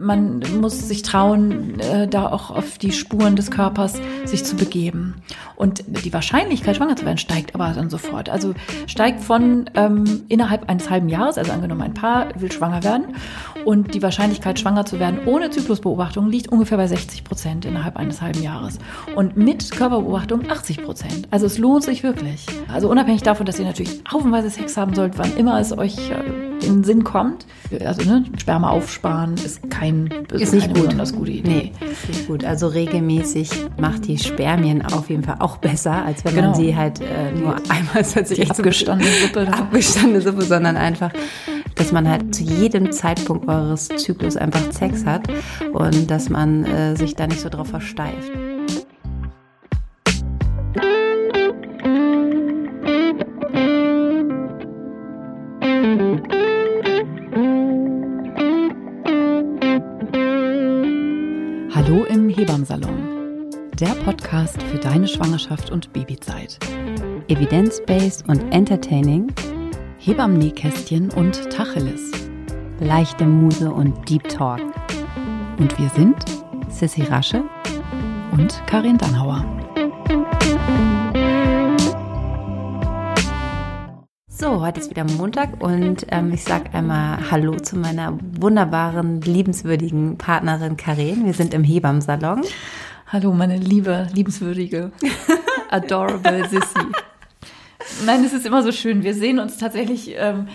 Man muss sich trauen, äh, da auch auf die Spuren des Körpers sich zu begeben. Und die Wahrscheinlichkeit, schwanger zu werden, steigt aber dann sofort. Also steigt von ähm, innerhalb eines halben Jahres, also angenommen ein Paar will schwanger werden und die Wahrscheinlichkeit, schwanger zu werden ohne Zyklusbeobachtung liegt ungefähr bei 60 Prozent innerhalb eines halben Jahres. Und mit Körperbeobachtung 80 Prozent. Also es lohnt sich wirklich. Also unabhängig davon, dass ihr natürlich haufenweise Sex haben sollt, wann immer es euch äh, in den Sinn kommt. Also ne, Sperma aufsparen ist kein ist nicht gut. besonders gute Idee. Nee, ist nicht gut. Also regelmäßig macht die Spermien auf jeden Fall auch besser, als wenn genau. man sie halt äh, nur einmal sich abgestandene Suppe, abgestandene Suppe, sondern einfach, dass man halt zu jedem Zeitpunkt eures Zyklus einfach Sex hat und dass man äh, sich da nicht so drauf versteift. Hebammsalon. Der Podcast für deine Schwangerschaft und Babyzeit. Evidence-based und entertaining. Hebammen-Nähkästchen und Tacheles. Leichte Muse und Deep Talk. Und wir sind Sissy Rasche und Karin Dannhauer. So, heute ist wieder Montag und ähm, ich sage einmal Hallo zu meiner wunderbaren, liebenswürdigen Partnerin Karin. Wir sind im Hebammsalon. Hallo, meine liebe, liebenswürdige, adorable Sissy. Nein, es ist immer so schön. Wir sehen uns tatsächlich ähm,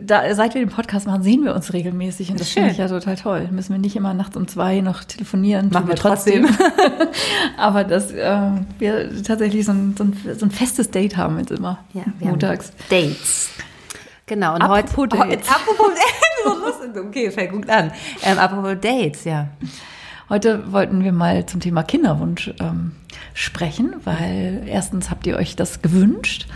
da, seit wir den Podcast machen, sehen wir uns regelmäßig und das finde ich ja total toll. Müssen wir nicht immer nachts um zwei noch telefonieren. Machen wir trotzdem. Aber dass äh, wir tatsächlich so ein, so, ein, so ein festes Date haben jetzt immer ja, montags. Dates. Genau, und apropos heute, Dates. apropos Dates, okay, fällt gut an. Ähm, apropos Dates, ja. Heute wollten wir mal zum Thema Kinderwunsch ähm, sprechen, weil erstens habt ihr euch das gewünscht.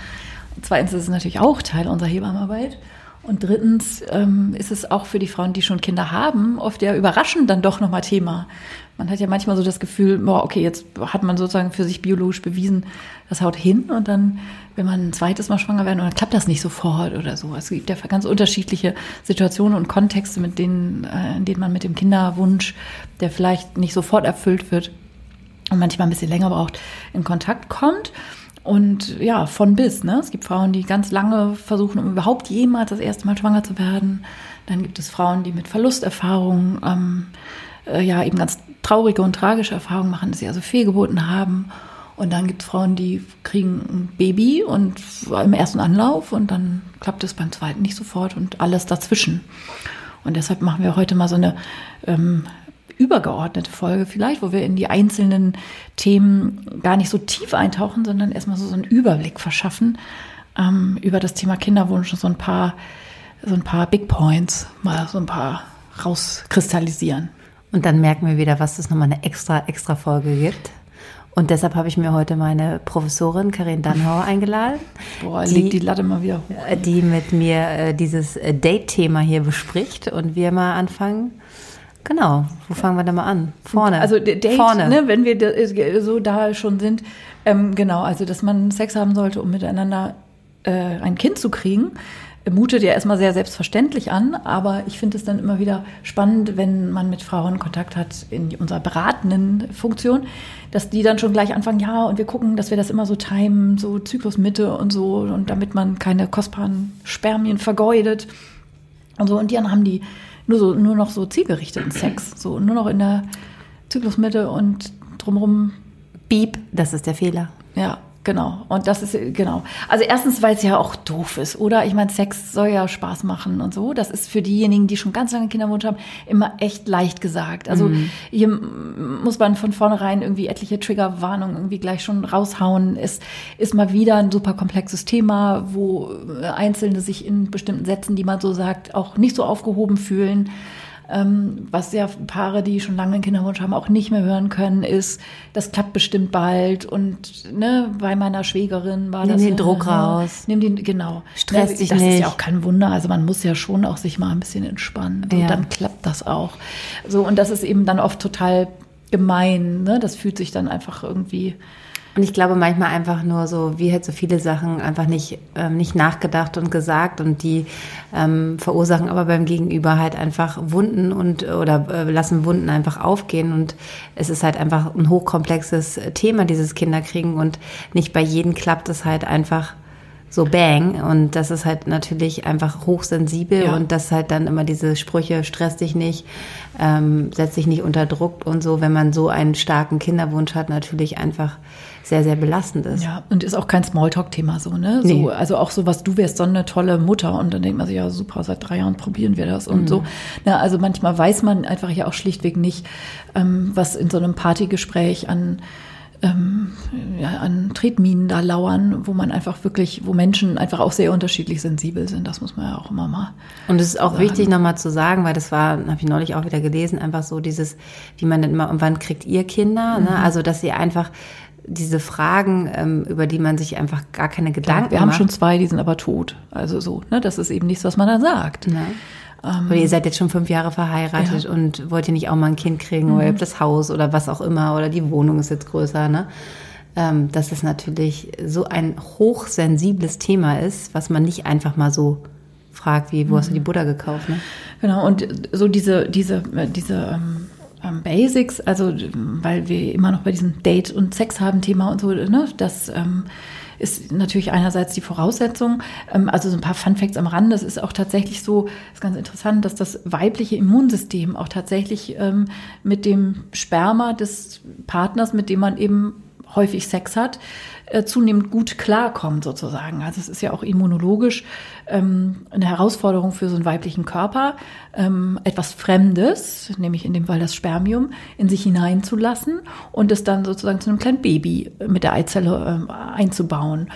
Zweitens ist es natürlich auch Teil unserer Hebammenarbeit. Und drittens ähm, ist es auch für die Frauen, die schon Kinder haben, oft ja überraschend dann doch nochmal Thema. Man hat ja manchmal so das Gefühl, boah, okay, jetzt hat man sozusagen für sich biologisch bewiesen, das haut hin und dann, wenn man ein zweites Mal schwanger werden, dann klappt das nicht sofort oder so. Es gibt ja ganz unterschiedliche Situationen und Kontexte, mit denen, äh, in denen man mit dem Kinderwunsch, der vielleicht nicht sofort erfüllt wird und manchmal ein bisschen länger braucht, in Kontakt kommt. Und ja, von bis. Ne? Es gibt Frauen, die ganz lange versuchen, um überhaupt jemals das erste Mal schwanger zu werden. Dann gibt es Frauen, die mit Verlusterfahrungen, ähm, äh, ja, eben ganz traurige und tragische Erfahrungen machen, dass sie also Fehlgeburten haben. Und dann gibt es Frauen, die kriegen ein Baby und im ersten Anlauf und dann klappt es beim zweiten nicht sofort und alles dazwischen. Und deshalb machen wir heute mal so eine ähm, übergeordnete Folge vielleicht, wo wir in die einzelnen Themen gar nicht so tief eintauchen, sondern erstmal so, so einen Überblick verschaffen ähm, über das Thema Kinderwunsch und so ein paar, so ein paar Big Points, mal so ein paar rauskristallisieren. Und dann merken wir wieder, was es nochmal eine extra, extra Folge gibt. Und deshalb habe ich mir heute meine Professorin Karin Dannhauer eingeladen. Boah, die, legt die Latte mal wieder hoch. Die mit mir äh, dieses äh, Date-Thema hier bespricht und wir mal anfangen, Genau, wo fangen wir da mal an? Vorne. Also Date, Vorne. Ne, wenn wir äh, so da schon sind, ähm, genau, also dass man Sex haben sollte, um miteinander äh, ein Kind zu kriegen, mutet ja erstmal sehr selbstverständlich an, aber ich finde es dann immer wieder spannend, wenn man mit Frauen Kontakt hat in unserer beratenden Funktion, dass die dann schon gleich anfangen, ja, und wir gucken, dass wir das immer so timen, so Zyklusmitte und so, und damit man keine kostbaren Spermien vergeudet und so. Und dann haben die nur, so, nur noch so zielgerichteten Sex. So nur noch in der Zyklusmitte und drumherum. Beep, das ist der Fehler. Ja, Genau. Und das ist, genau. Also erstens, weil es ja auch doof ist, oder? Ich meine, Sex soll ja Spaß machen und so. Das ist für diejenigen, die schon ganz lange Kinderwunsch haben, immer echt leicht gesagt. Also mhm. hier muss man von vornherein irgendwie etliche Triggerwarnungen irgendwie gleich schon raushauen. Es ist mal wieder ein super komplexes Thema, wo Einzelne sich in bestimmten Sätzen, die man so sagt, auch nicht so aufgehoben fühlen. Ähm, was ja Paare, die schon lange einen Kinderwunsch haben, auch nicht mehr hören können, ist, das klappt bestimmt bald und ne, bei meiner Schwägerin war nimm das. Nimm den Druck äh, raus. Nimm den, genau. Stress ne, dich das nicht. Das ist ja auch kein Wunder. Also man muss ja schon auch sich mal ein bisschen entspannen. Ja. Und dann klappt das auch. So, und das ist eben dann oft total gemein. Ne? Das fühlt sich dann einfach irgendwie Und ich glaube manchmal einfach nur so, wie halt so viele Sachen einfach nicht, ähm, nicht nachgedacht und gesagt und die ähm, verursachen aber beim Gegenüber halt einfach Wunden und oder äh, lassen Wunden einfach aufgehen. Und es ist halt einfach ein hochkomplexes Thema, dieses Kinderkriegen. Und nicht bei jedem klappt es halt einfach so bang. Und das ist halt natürlich einfach hochsensibel ja. und das halt dann immer diese Sprüche, stress dich nicht, ähm, setz dich nicht unter Druck und so, wenn man so einen starken Kinderwunsch hat, natürlich einfach sehr, sehr belastend ist. Ja, und ist auch kein Smalltalk-Thema so, ne? Nee. So, also auch so was, du wärst so eine tolle Mutter und dann denkt man sich, ja super, seit drei Jahren probieren wir das und mhm. so. Na, also manchmal weiß man einfach ja auch schlichtweg nicht, ähm, was in so einem Partygespräch an ähm, ja, an Tretminen da lauern, wo man einfach wirklich, wo Menschen einfach auch sehr unterschiedlich sensibel sind. Das muss man ja auch immer mal. Und es ist auch sagen. wichtig nochmal zu sagen, weil das war, habe ich neulich auch wieder gelesen, einfach so dieses, wie man dann immer, und wann kriegt ihr Kinder? Ne? Mhm. Ne? Also, dass sie einfach diese Fragen, ähm, über die man sich einfach gar keine Gedanken macht. Wir haben schon zwei, die sind aber tot. Also so, ne? Das ist eben nichts, was man da sagt. Ja. Ähm, oder ihr seid jetzt schon fünf Jahre verheiratet ja. und wollt ihr nicht auch mal ein Kind kriegen mhm. oder ihr habt das Haus oder was auch immer oder die Wohnung ist jetzt größer, ne? Ähm, dass es natürlich so ein hochsensibles Thema ist, was man nicht einfach mal so fragt, wie, wo mhm. hast du die mhm. Butter gekauft, ne? Genau, und so diese, diese, diese ähm, ähm, Basics, also weil wir immer noch bei diesem Date und Sex haben Thema und so, ne, das ähm, ist natürlich einerseits die Voraussetzung. Ähm, also so ein paar Fun Facts am Rand. Das ist auch tatsächlich so, ist ganz interessant, dass das weibliche Immunsystem auch tatsächlich ähm, mit dem Sperma des Partners, mit dem man eben häufig Sex hat, äh, zunehmend gut klarkommt sozusagen. Also es ist ja auch immunologisch ähm, eine Herausforderung für so einen weiblichen Körper, ähm, etwas Fremdes, nämlich in dem Fall das Spermium, in sich hineinzulassen und es dann sozusagen zu einem kleinen Baby mit der Eizelle ähm, einzubauen.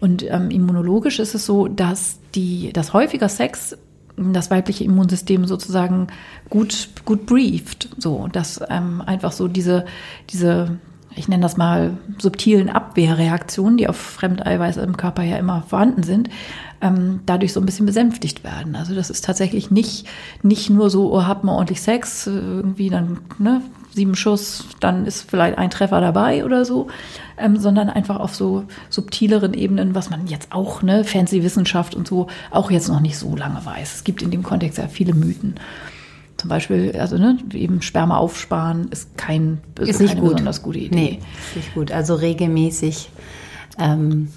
Und ähm, immunologisch ist es so, dass die, dass häufiger Sex das weibliche Immunsystem sozusagen gut, gut brieft, so, dass ähm, einfach so diese, diese ich nenne das mal subtilen Abwehrreaktionen, die auf Fremdeiweiß im Körper ja immer vorhanden sind, ähm, dadurch so ein bisschen besänftigt werden. Also das ist tatsächlich nicht, nicht nur so, oh, hab mal ordentlich Sex, irgendwie dann, ne, sieben Schuss, dann ist vielleicht ein Treffer dabei oder so, ähm, sondern einfach auf so subtileren Ebenen, was man jetzt auch, ne, Fancy Wissenschaft und so, auch jetzt noch nicht so lange weiß. Es gibt in dem Kontext ja viele Mythen. Zum Beispiel, also ne, eben Sperma aufsparen ist kein ist, ist nicht gut. besonders gute Idee. Nee, ist nicht gut. Also regelmäßig ähm,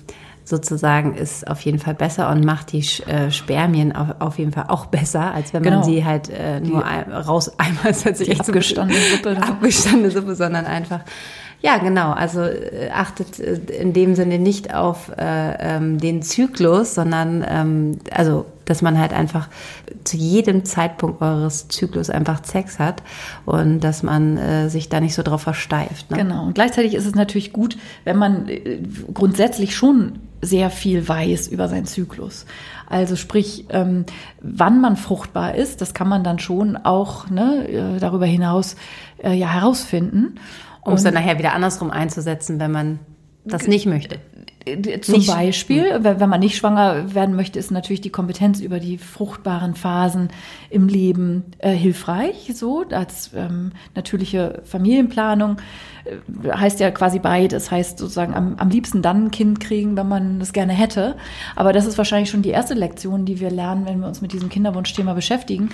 sozusagen ist auf jeden Fall besser und macht die äh, Spermien auf, auf, jeden Fall auch besser, als wenn genau. man sie halt äh, nur ein, raus einmal, das hört sich abgestandene Suppe, abgestandene Suppe, sondern einfach ja, genau. Also äh, achtet äh, in dem Sinne nicht auf äh, ähm, den Zyklus, sondern ähm, also dass man halt einfach zu jedem Zeitpunkt eures Zyklus einfach Sex hat und dass man äh, sich da nicht so drauf versteift. Ne? Genau. Und gleichzeitig ist es natürlich gut, wenn man äh, grundsätzlich schon sehr viel weiß über seinen Zyklus. Also sprich, ähm, wann man fruchtbar ist, das kann man dann schon auch ne, äh, darüber hinaus äh, ja herausfinden um es dann nachher wieder andersrum einzusetzen, wenn man das nicht möchte. Zum nicht, Beispiel, wenn man nicht schwanger werden möchte, ist natürlich die Kompetenz über die fruchtbaren Phasen im Leben äh, hilfreich, so als ähm, natürliche Familienplanung äh, heißt ja quasi beides. Heißt sozusagen am, am liebsten dann ein Kind kriegen, wenn man es gerne hätte. Aber das ist wahrscheinlich schon die erste Lektion, die wir lernen, wenn wir uns mit diesem Kinderwunschthema beschäftigen,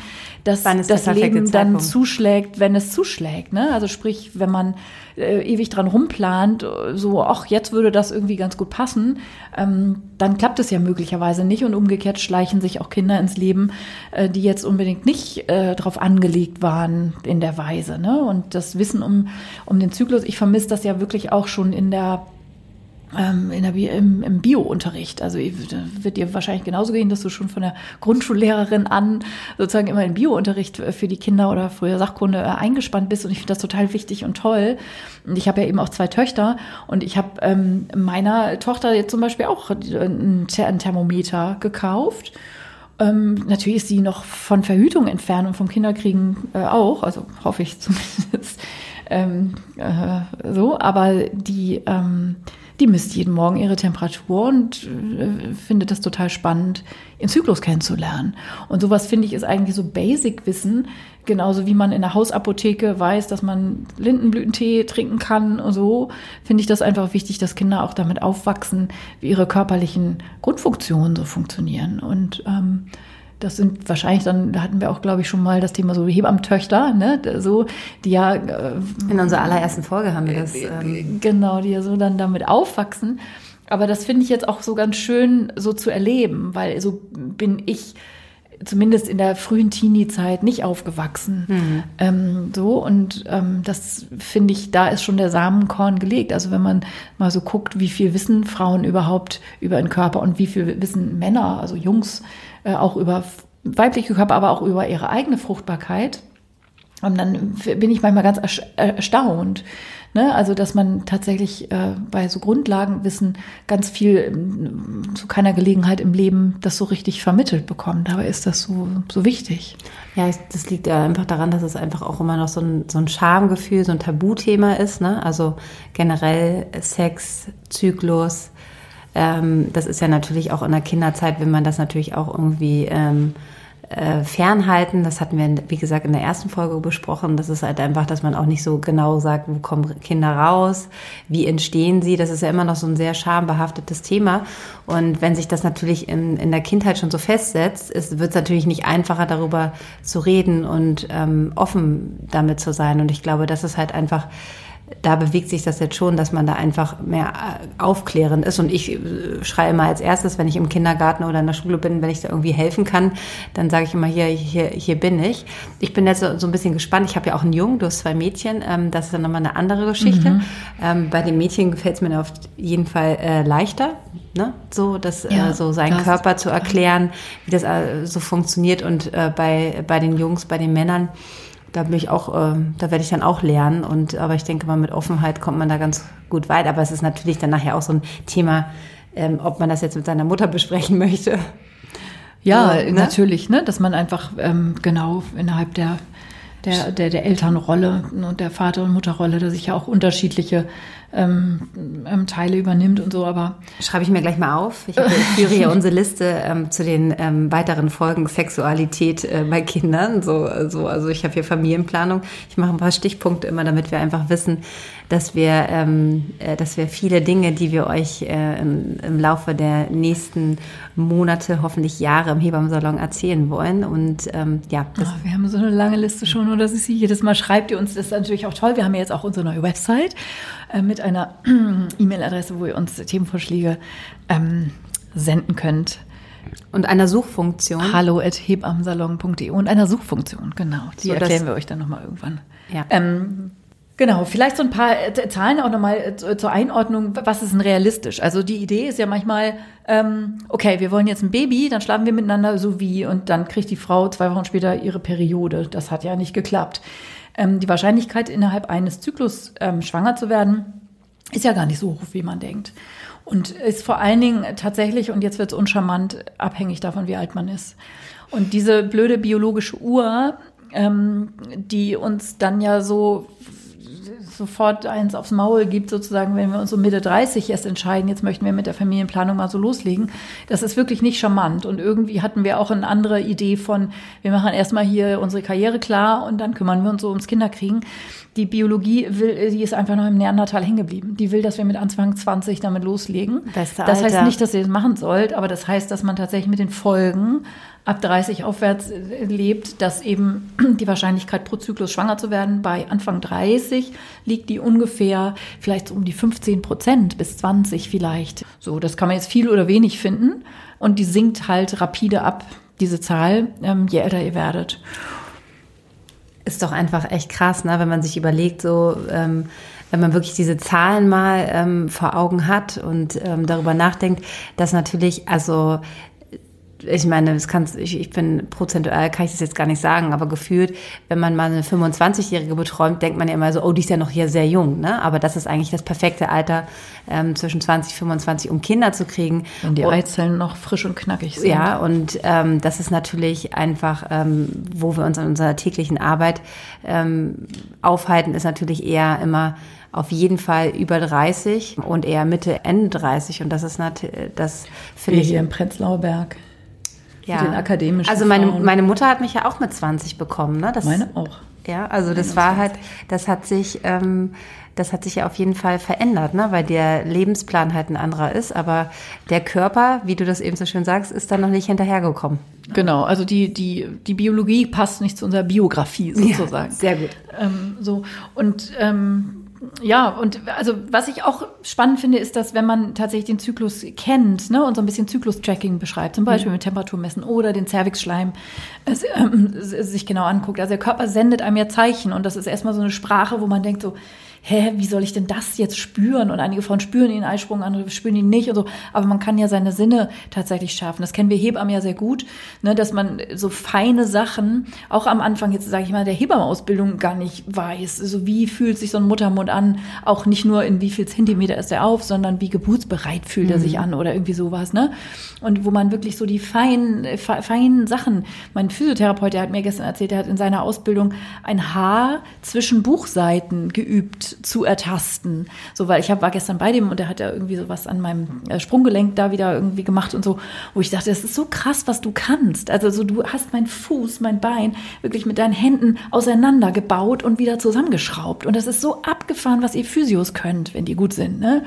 dass das Leben dann zuschlägt, wenn es zuschlägt. Ne? Also sprich, wenn man äh, ewig dran rumplant, so, ach, jetzt würde das irgendwie ganz gut passen, ähm, dann klappt es ja möglicherweise nicht und umgekehrt schleichen sich auch Kinder ins Leben, äh, die jetzt unbedingt nicht äh, darauf angelegt waren in der Weise. Ne? Und das Wissen um, um den Zyklus, ich vermisse das ja wirklich auch schon in der der, im, im Bio-Unterricht. Also wird dir wahrscheinlich genauso gehen, dass du schon von der Grundschullehrerin an sozusagen immer in Bio-Unterricht für die Kinder oder früher Sachkunde äh, eingespannt bist. Und ich finde das total wichtig und toll. Und ich habe ja eben auch zwei Töchter und ich habe ähm, meiner Tochter jetzt zum Beispiel auch ein, ein Thermometer gekauft. Ähm, natürlich ist sie noch von Verhütung entfernt und vom Kinderkriegen äh, auch, also hoffe ich zumindest. ähm, äh, so, aber die ähm, die misst jeden Morgen ihre Temperatur und äh, findet das total spannend, ihren Zyklus kennenzulernen. Und sowas finde ich ist eigentlich so Basic-Wissen, genauso wie man in der Hausapotheke weiß, dass man Lindenblütentee trinken kann und so, finde ich das einfach wichtig, dass Kinder auch damit aufwachsen, wie ihre körperlichen Grundfunktionen so funktionieren. Und ähm, das sind wahrscheinlich dann, da hatten wir auch, glaube ich, schon mal das Thema so Hebammentöchter, ne, so, die ja. Äh, In unserer allerersten Folge haben wir das. Äh, ähm, genau, die ja so dann damit aufwachsen. Aber das finde ich jetzt auch so ganz schön so zu erleben, weil so bin ich zumindest in der frühen Teenie-Zeit nicht aufgewachsen. Mhm. Ähm, so und ähm, das finde ich, da ist schon der Samenkorn gelegt. Also wenn man mal so guckt, wie viel wissen Frauen überhaupt über den Körper und wie viel wissen Männer, also Jungs, äh, auch über weibliche Körper, aber auch über ihre eigene Fruchtbarkeit. Und dann bin ich manchmal ganz erstaunt. Ne? Also, dass man tatsächlich äh, bei so Grundlagenwissen ganz viel ähm, zu keiner Gelegenheit im Leben das so richtig vermittelt bekommt. Dabei ist das so, so wichtig. Ja, das liegt ja einfach daran, dass es einfach auch immer noch so ein, so ein Schamgefühl, so ein Tabuthema ist. Ne? Also generell Sex, Zyklus, ähm, das ist ja natürlich auch in der Kinderzeit, wenn man das natürlich auch irgendwie ähm, äh, fernhalten. Das hatten wir, wie gesagt, in der ersten Folge besprochen. Das ist halt einfach, dass man auch nicht so genau sagt, wo kommen Kinder raus, wie entstehen sie. Das ist ja immer noch so ein sehr schambehaftetes Thema. Und wenn sich das natürlich in, in der Kindheit schon so festsetzt, wird es natürlich nicht einfacher, darüber zu reden und ähm, offen damit zu sein. Und ich glaube, das ist halt einfach da bewegt sich das jetzt schon, dass man da einfach mehr äh, aufklärend ist. Und ich äh, schreie immer als erstes, wenn ich im Kindergarten oder in der Schule bin, wenn ich da irgendwie helfen kann, dann sage ich immer, hier, hier, hier bin ich. Ich bin jetzt so, ein bisschen gespannt. Ich habe ja auch einen Jungen, du hast zwei Mädchen. Ähm, das ist dann nochmal eine andere Geschichte. Mhm. Ähm, bei den Mädchen gefällt es mir auf jeden Fall äh, leichter, ne? so, das, ja, so seinen Körper zu erklären, wie das so funktioniert. Und bei, bei den Jungs, bei den Männern, da bin ich auch, äh, da werde ich dann auch lernen. Und aber ich denke mal, mit Offenheit kommt man da ganz gut weit. Aber es ist natürlich dann nachher auch so ein Thema, ähm, ob man das jetzt mit seiner Mutter besprechen möchte. Ja, so, ne? natürlich, ne? dass man einfach ähm, genau innerhalb der der, der, der Elternrolle und der Vater- und Mutterrolle, dass sich ja auch unterschiedliche ähm, ähm, Teile übernimmt und so, aber. Schreibe ich mir gleich mal auf. Ich, ich führe hier unsere Liste ähm, zu den ähm, weiteren Folgen Sexualität äh, bei Kindern. So, so, also ich habe hier Familienplanung. Ich mache ein paar Stichpunkte immer, damit wir einfach wissen, dass wir, ähm, äh, dass wir viele Dinge, die wir euch äh, im, im Laufe der nächsten Monate, hoffentlich Jahre im Hebammensalon erzählen wollen. Und ähm, ja. Oh, wir haben so eine lange Liste schon das ist jedes Mal schreibt ihr uns. Das ist natürlich auch toll. Wir haben ja jetzt auch unsere neue Website äh, mit einer E-Mail-Adresse, wo ihr uns Themenvorschläge ähm, senden könnt. Und einer Suchfunktion. Hallo at hebamsalon.de und einer Suchfunktion, genau. Die so, erklären wir euch dann nochmal irgendwann. Ja. Ähm, Genau, vielleicht so ein paar äh, Zahlen auch nochmal äh, zur Einordnung, was ist denn realistisch? Also die Idee ist ja manchmal, ähm, okay, wir wollen jetzt ein Baby, dann schlafen wir miteinander so wie und dann kriegt die Frau zwei Wochen später ihre Periode. Das hat ja nicht geklappt. Ähm, die Wahrscheinlichkeit, innerhalb eines Zyklus ähm, schwanger zu werden, ist ja gar nicht so hoch, wie man denkt. Und ist vor allen Dingen tatsächlich, und jetzt wird es uncharmant, abhängig davon, wie alt man ist. Und diese blöde biologische Uhr, ähm, die uns dann ja so sofort eins aufs Maul gibt, sozusagen, wenn wir uns um Mitte 30 erst entscheiden, jetzt möchten wir mit der Familienplanung mal so loslegen. Das ist wirklich nicht charmant. Und irgendwie hatten wir auch eine andere Idee von, wir machen erstmal hier unsere Karriere klar und dann kümmern wir uns so ums Kinderkriegen. Die Biologie will, die ist einfach noch im Neandertal hängen geblieben. Die will, dass wir mit Anfang 20 damit loslegen. Beste das heißt nicht, dass ihr das machen sollt, aber das heißt, dass man tatsächlich mit den Folgen ab 30 aufwärts äh, lebt, dass eben die Wahrscheinlichkeit pro Zyklus schwanger zu werden bei Anfang 30 liegt die ungefähr vielleicht so um die 15 Prozent bis 20 vielleicht. So, das kann man jetzt viel oder wenig finden und die sinkt halt rapide ab, diese Zahl, ähm, je älter ihr werdet. Ist doch einfach echt krass, ne? wenn man sich überlegt, so ähm, wenn man wirklich diese Zahlen mal ähm, vor Augen hat und ähm, darüber nachdenkt, dass natürlich, also ich meine, das kannst, ich, ich bin prozentual, kann ich das jetzt gar nicht sagen, aber gefühlt, wenn man mal eine 25-Jährige beträumt, denkt man ja immer so, oh, die ist ja noch hier sehr jung, ne? Aber das ist eigentlich das perfekte Alter ähm, zwischen 20 und 25, um Kinder zu kriegen. Wenn die Eizellen noch frisch und knackig sind. Ja, und ähm, das ist natürlich einfach, ähm, wo wir uns an unserer täglichen Arbeit ähm, aufhalten, ist natürlich eher immer auf jeden Fall über 30 und eher Mitte, Ende 30. Und das ist natürlich, das finde ich. hier im Prenzlauer Berg. Ja. Den akademischen. Also meine, meine Mutter hat mich ja auch mit 20 bekommen, ne? Das, meine auch. Ja, also das 21. war halt, das hat sich, ähm, das hat sich ja auf jeden Fall verändert, ne? weil der Lebensplan halt ein anderer ist. Aber der Körper, wie du das eben so schön sagst, ist dann noch nicht hinterhergekommen. Genau, also die, die, die Biologie passt nicht zu unserer Biografie sozusagen. Ja, sehr gut. Ähm, so, und ähm, ja, und also was ich auch spannend finde, ist, dass wenn man tatsächlich den Zyklus kennt ne, und so ein bisschen Zyklus-Tracking beschreibt, zum Beispiel mhm. mit Temperaturmessen oder den Cervixschleim äh, sich genau anguckt. Also der Körper sendet einem ja Zeichen und das ist erstmal so eine Sprache, wo man denkt so, hä, wie soll ich denn das jetzt spüren? Und einige Frauen spüren den Eisprung, andere spüren ihn nicht und so. Aber man kann ja seine Sinne tatsächlich schärfen. Das kennen wir Hebammen ja sehr gut, ne, dass man so feine Sachen, auch am Anfang jetzt sage ich mal, der Hebammenausbildung gar nicht weiß. Also wie fühlt sich so ein Muttermund an? Auch nicht nur in wie viel Zentimeter ist er auf, sondern wie geburtsbereit fühlt er sich mhm. an oder irgendwie sowas, ne? Und wo man wirklich so die feinen, feinen Sachen, mein Physiotherapeut, der hat mir gestern erzählt, der hat in seiner Ausbildung ein Haar zwischen Buchseiten geübt zu ertasten. So, weil ich hab, war gestern bei dem und der hat ja irgendwie so was an meinem äh, Sprunggelenk da wieder irgendwie gemacht und so, wo ich dachte, das ist so krass, was du kannst. Also so, du hast meinen Fuß, mein Bein wirklich mit deinen Händen auseinandergebaut und wieder zusammengeschraubt. Und das ist so abgefahren, was ihr Physios könnt, wenn die gut sind. Ne?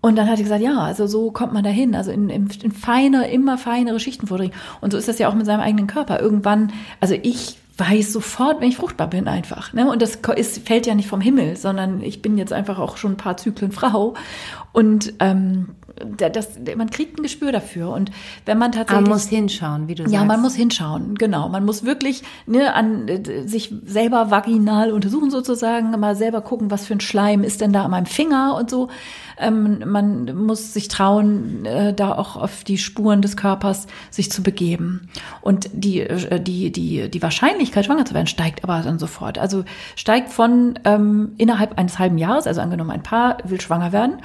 Und dann hat sie gesagt, ja, also so kommt man dahin, also in, in, in feine, immer feinere Schichten vordringen. Und so ist das ja auch mit seinem eigenen Körper. Irgendwann, also ich weiß sofort, wenn ich fruchtbar bin einfach. Ne? Und das ist, fällt ja nicht vom Himmel, sondern ich bin jetzt einfach auch schon ein paar Zyklen Frau. Und ähm, das, man kriegt ein Gespür dafür. Und wenn man tatsächlich. Man muss hinschauen, wie du sagst. Ja, man muss hinschauen, genau. Man muss wirklich ne, an äh, sich selber vaginal untersuchen sozusagen, mal selber gucken, was für ein Schleim ist denn da an meinem Finger und so. Ähm, man muss sich trauen, äh, da auch auf die Spuren des Körpers sich zu begeben. Und die, äh, die, die, die Wahrscheinlichkeit, schwanger zu werden, steigt aber dann sofort. Also steigt von ähm, innerhalb eines halben Jahres, also angenommen ein Paar will schwanger werden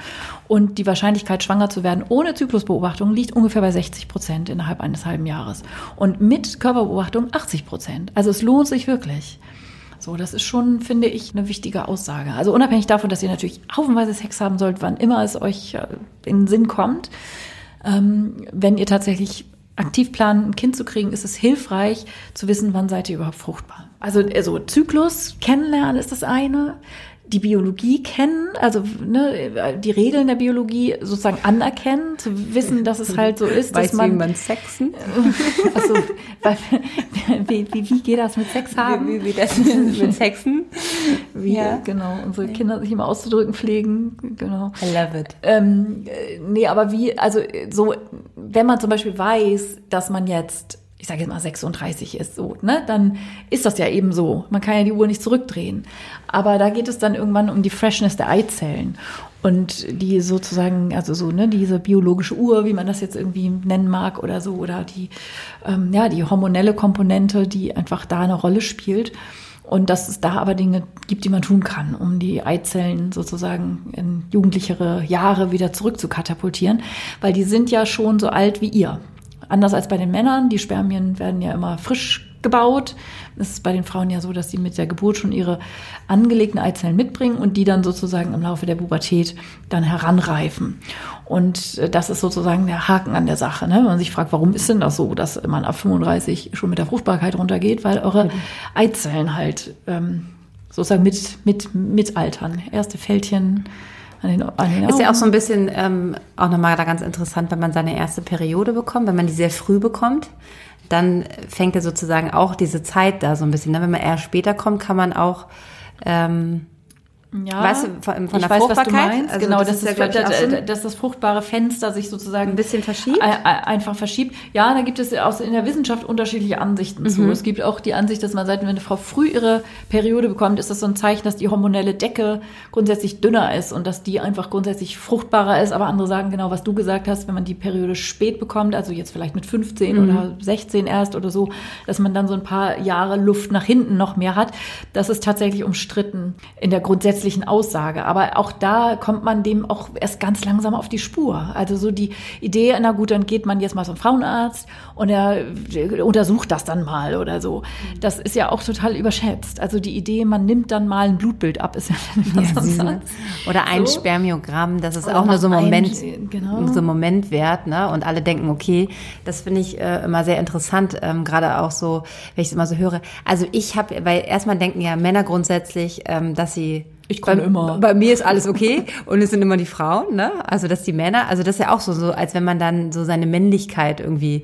und die Wahrscheinlichkeit, schwanger zu werden ohne Zyklusbeobachtung liegt ungefähr bei 60 Prozent innerhalb eines halben Jahres. Und mit Körperbeobachtung 80 Prozent. Also es lohnt sich wirklich. So, das ist schon, finde ich, eine wichtige Aussage. Also unabhängig davon, dass ihr natürlich haufenweise Sex haben sollt, wann immer es euch äh, in den Sinn kommt. Ähm, wenn ihr tatsächlich aktiv planen, ein Kind zu kriegen, ist es hilfreich zu wissen, wann seid ihr überhaupt fruchtbar. Also, also Zyklus kennenlernen ist das eine die Biologie kennen, also ne, die Regeln der Biologie sozusagen anerkennen, zu wissen, dass es halt so ist, Weiß dass man. Wie man sexen? Also, wie, wie, wie geht das mit Sex haben? Wie, wie, wie das mit Sexen? Wie, ja. genau, unsere. Kinder sich immer auszudrücken pflegen, genau. I love it. Ähm, nee, aber wie, also so, wenn man zum Beispiel weiß, dass man jetzt ich sage jetzt mal 36 ist so, ne, dann ist das ja eben so. Man kann ja die Uhr nicht zurückdrehen. Aber da geht es dann irgendwann um die Freshness der Eizellen und die sozusagen, also so, ne, diese biologische Uhr, wie man das jetzt irgendwie nennen mag oder so, oder die, ähm, ja, die hormonelle Komponente, die einfach da eine Rolle spielt. Und dass es da aber Dinge gibt, die man tun kann, um die Eizellen sozusagen in jugendlichere Jahre wieder zurück zu katapultieren, weil die sind ja schon so alt wie ihr. Anders als bei den Männern, die Spermien werden ja immer frisch gebaut. Es ist bei den Frauen ja so, dass sie mit der Geburt schon ihre angelegten Eizellen mitbringen und die dann sozusagen im Laufe der Pubertät dann heranreifen. Und äh, das ist sozusagen der Haken an der Sache. Ne? Wenn man sich fragt, warum ist denn das so, dass man ab 35 schon mit der Fruchtbarkeit runtergeht, weil eure mhm. Eizellen halt ähm, sozusagen mit, mit, mitaltern. Erste Fältchen an den, an den Augen. Ist ja auch so ein bisschen ähm, auch nochmal da ganz interessant, wenn man seine erste Periode bekommt, wenn man die sehr früh bekommt, dann fängt er sozusagen auch diese Zeit da so ein bisschen. Ne? Wenn man eher später kommt, kann man auch ähm, Ja, weißt du, von, von der weiß, Fruchtbarkeit? Also genau, das dass, das, ja, dass das fruchtbare Fenster sich sozusagen ein bisschen verschiebt. Einfach verschiebt. Ja, da gibt es aus, in der Wissenschaft unterschiedliche Ansichten mhm. zu. Es gibt auch die Ansicht, dass man sagt, wenn eine Frau früh ihre Periode bekommt, ist das so ein Zeichen, dass die hormonelle Decke grundsätzlich dünner ist und dass die einfach grundsätzlich fruchtbarer ist. Aber andere sagen genau, was du gesagt hast, wenn man die Periode spät bekommt, also jetzt vielleicht mit 15 mhm. oder 16 erst oder so, dass man dann so ein paar Jahre Luft nach hinten noch mehr hat. Das ist tatsächlich umstritten in der grundsätzlichen grundsätzlichen Aussage. Aber auch da kommt man dem auch erst ganz langsam auf die Spur. Also so die Idee, na gut, dann geht man jetzt mal zum Frauenarzt und er untersucht das dann mal oder so. Das ist ja auch total überschätzt. Also die Idee, man nimmt dann mal ein Blutbild ab, ist ja, ja so Oder ein so. Spermiogramm, das ist oder auch nur so ein Moment, genau. so ein Momentwert, ne? Und alle denken, okay, das finde ich äh, immer sehr interessant, ähm, gerade auch so, wenn ich es immer so höre. Also ich habe, weil erstmal denken ja Männer grundsätzlich, ähm, dass sie ich komme immer. Bei mir ist alles okay und es sind immer die Frauen, ne? Also dass die Männer, also das ist ja auch so, so als wenn man dann so seine Männlichkeit irgendwie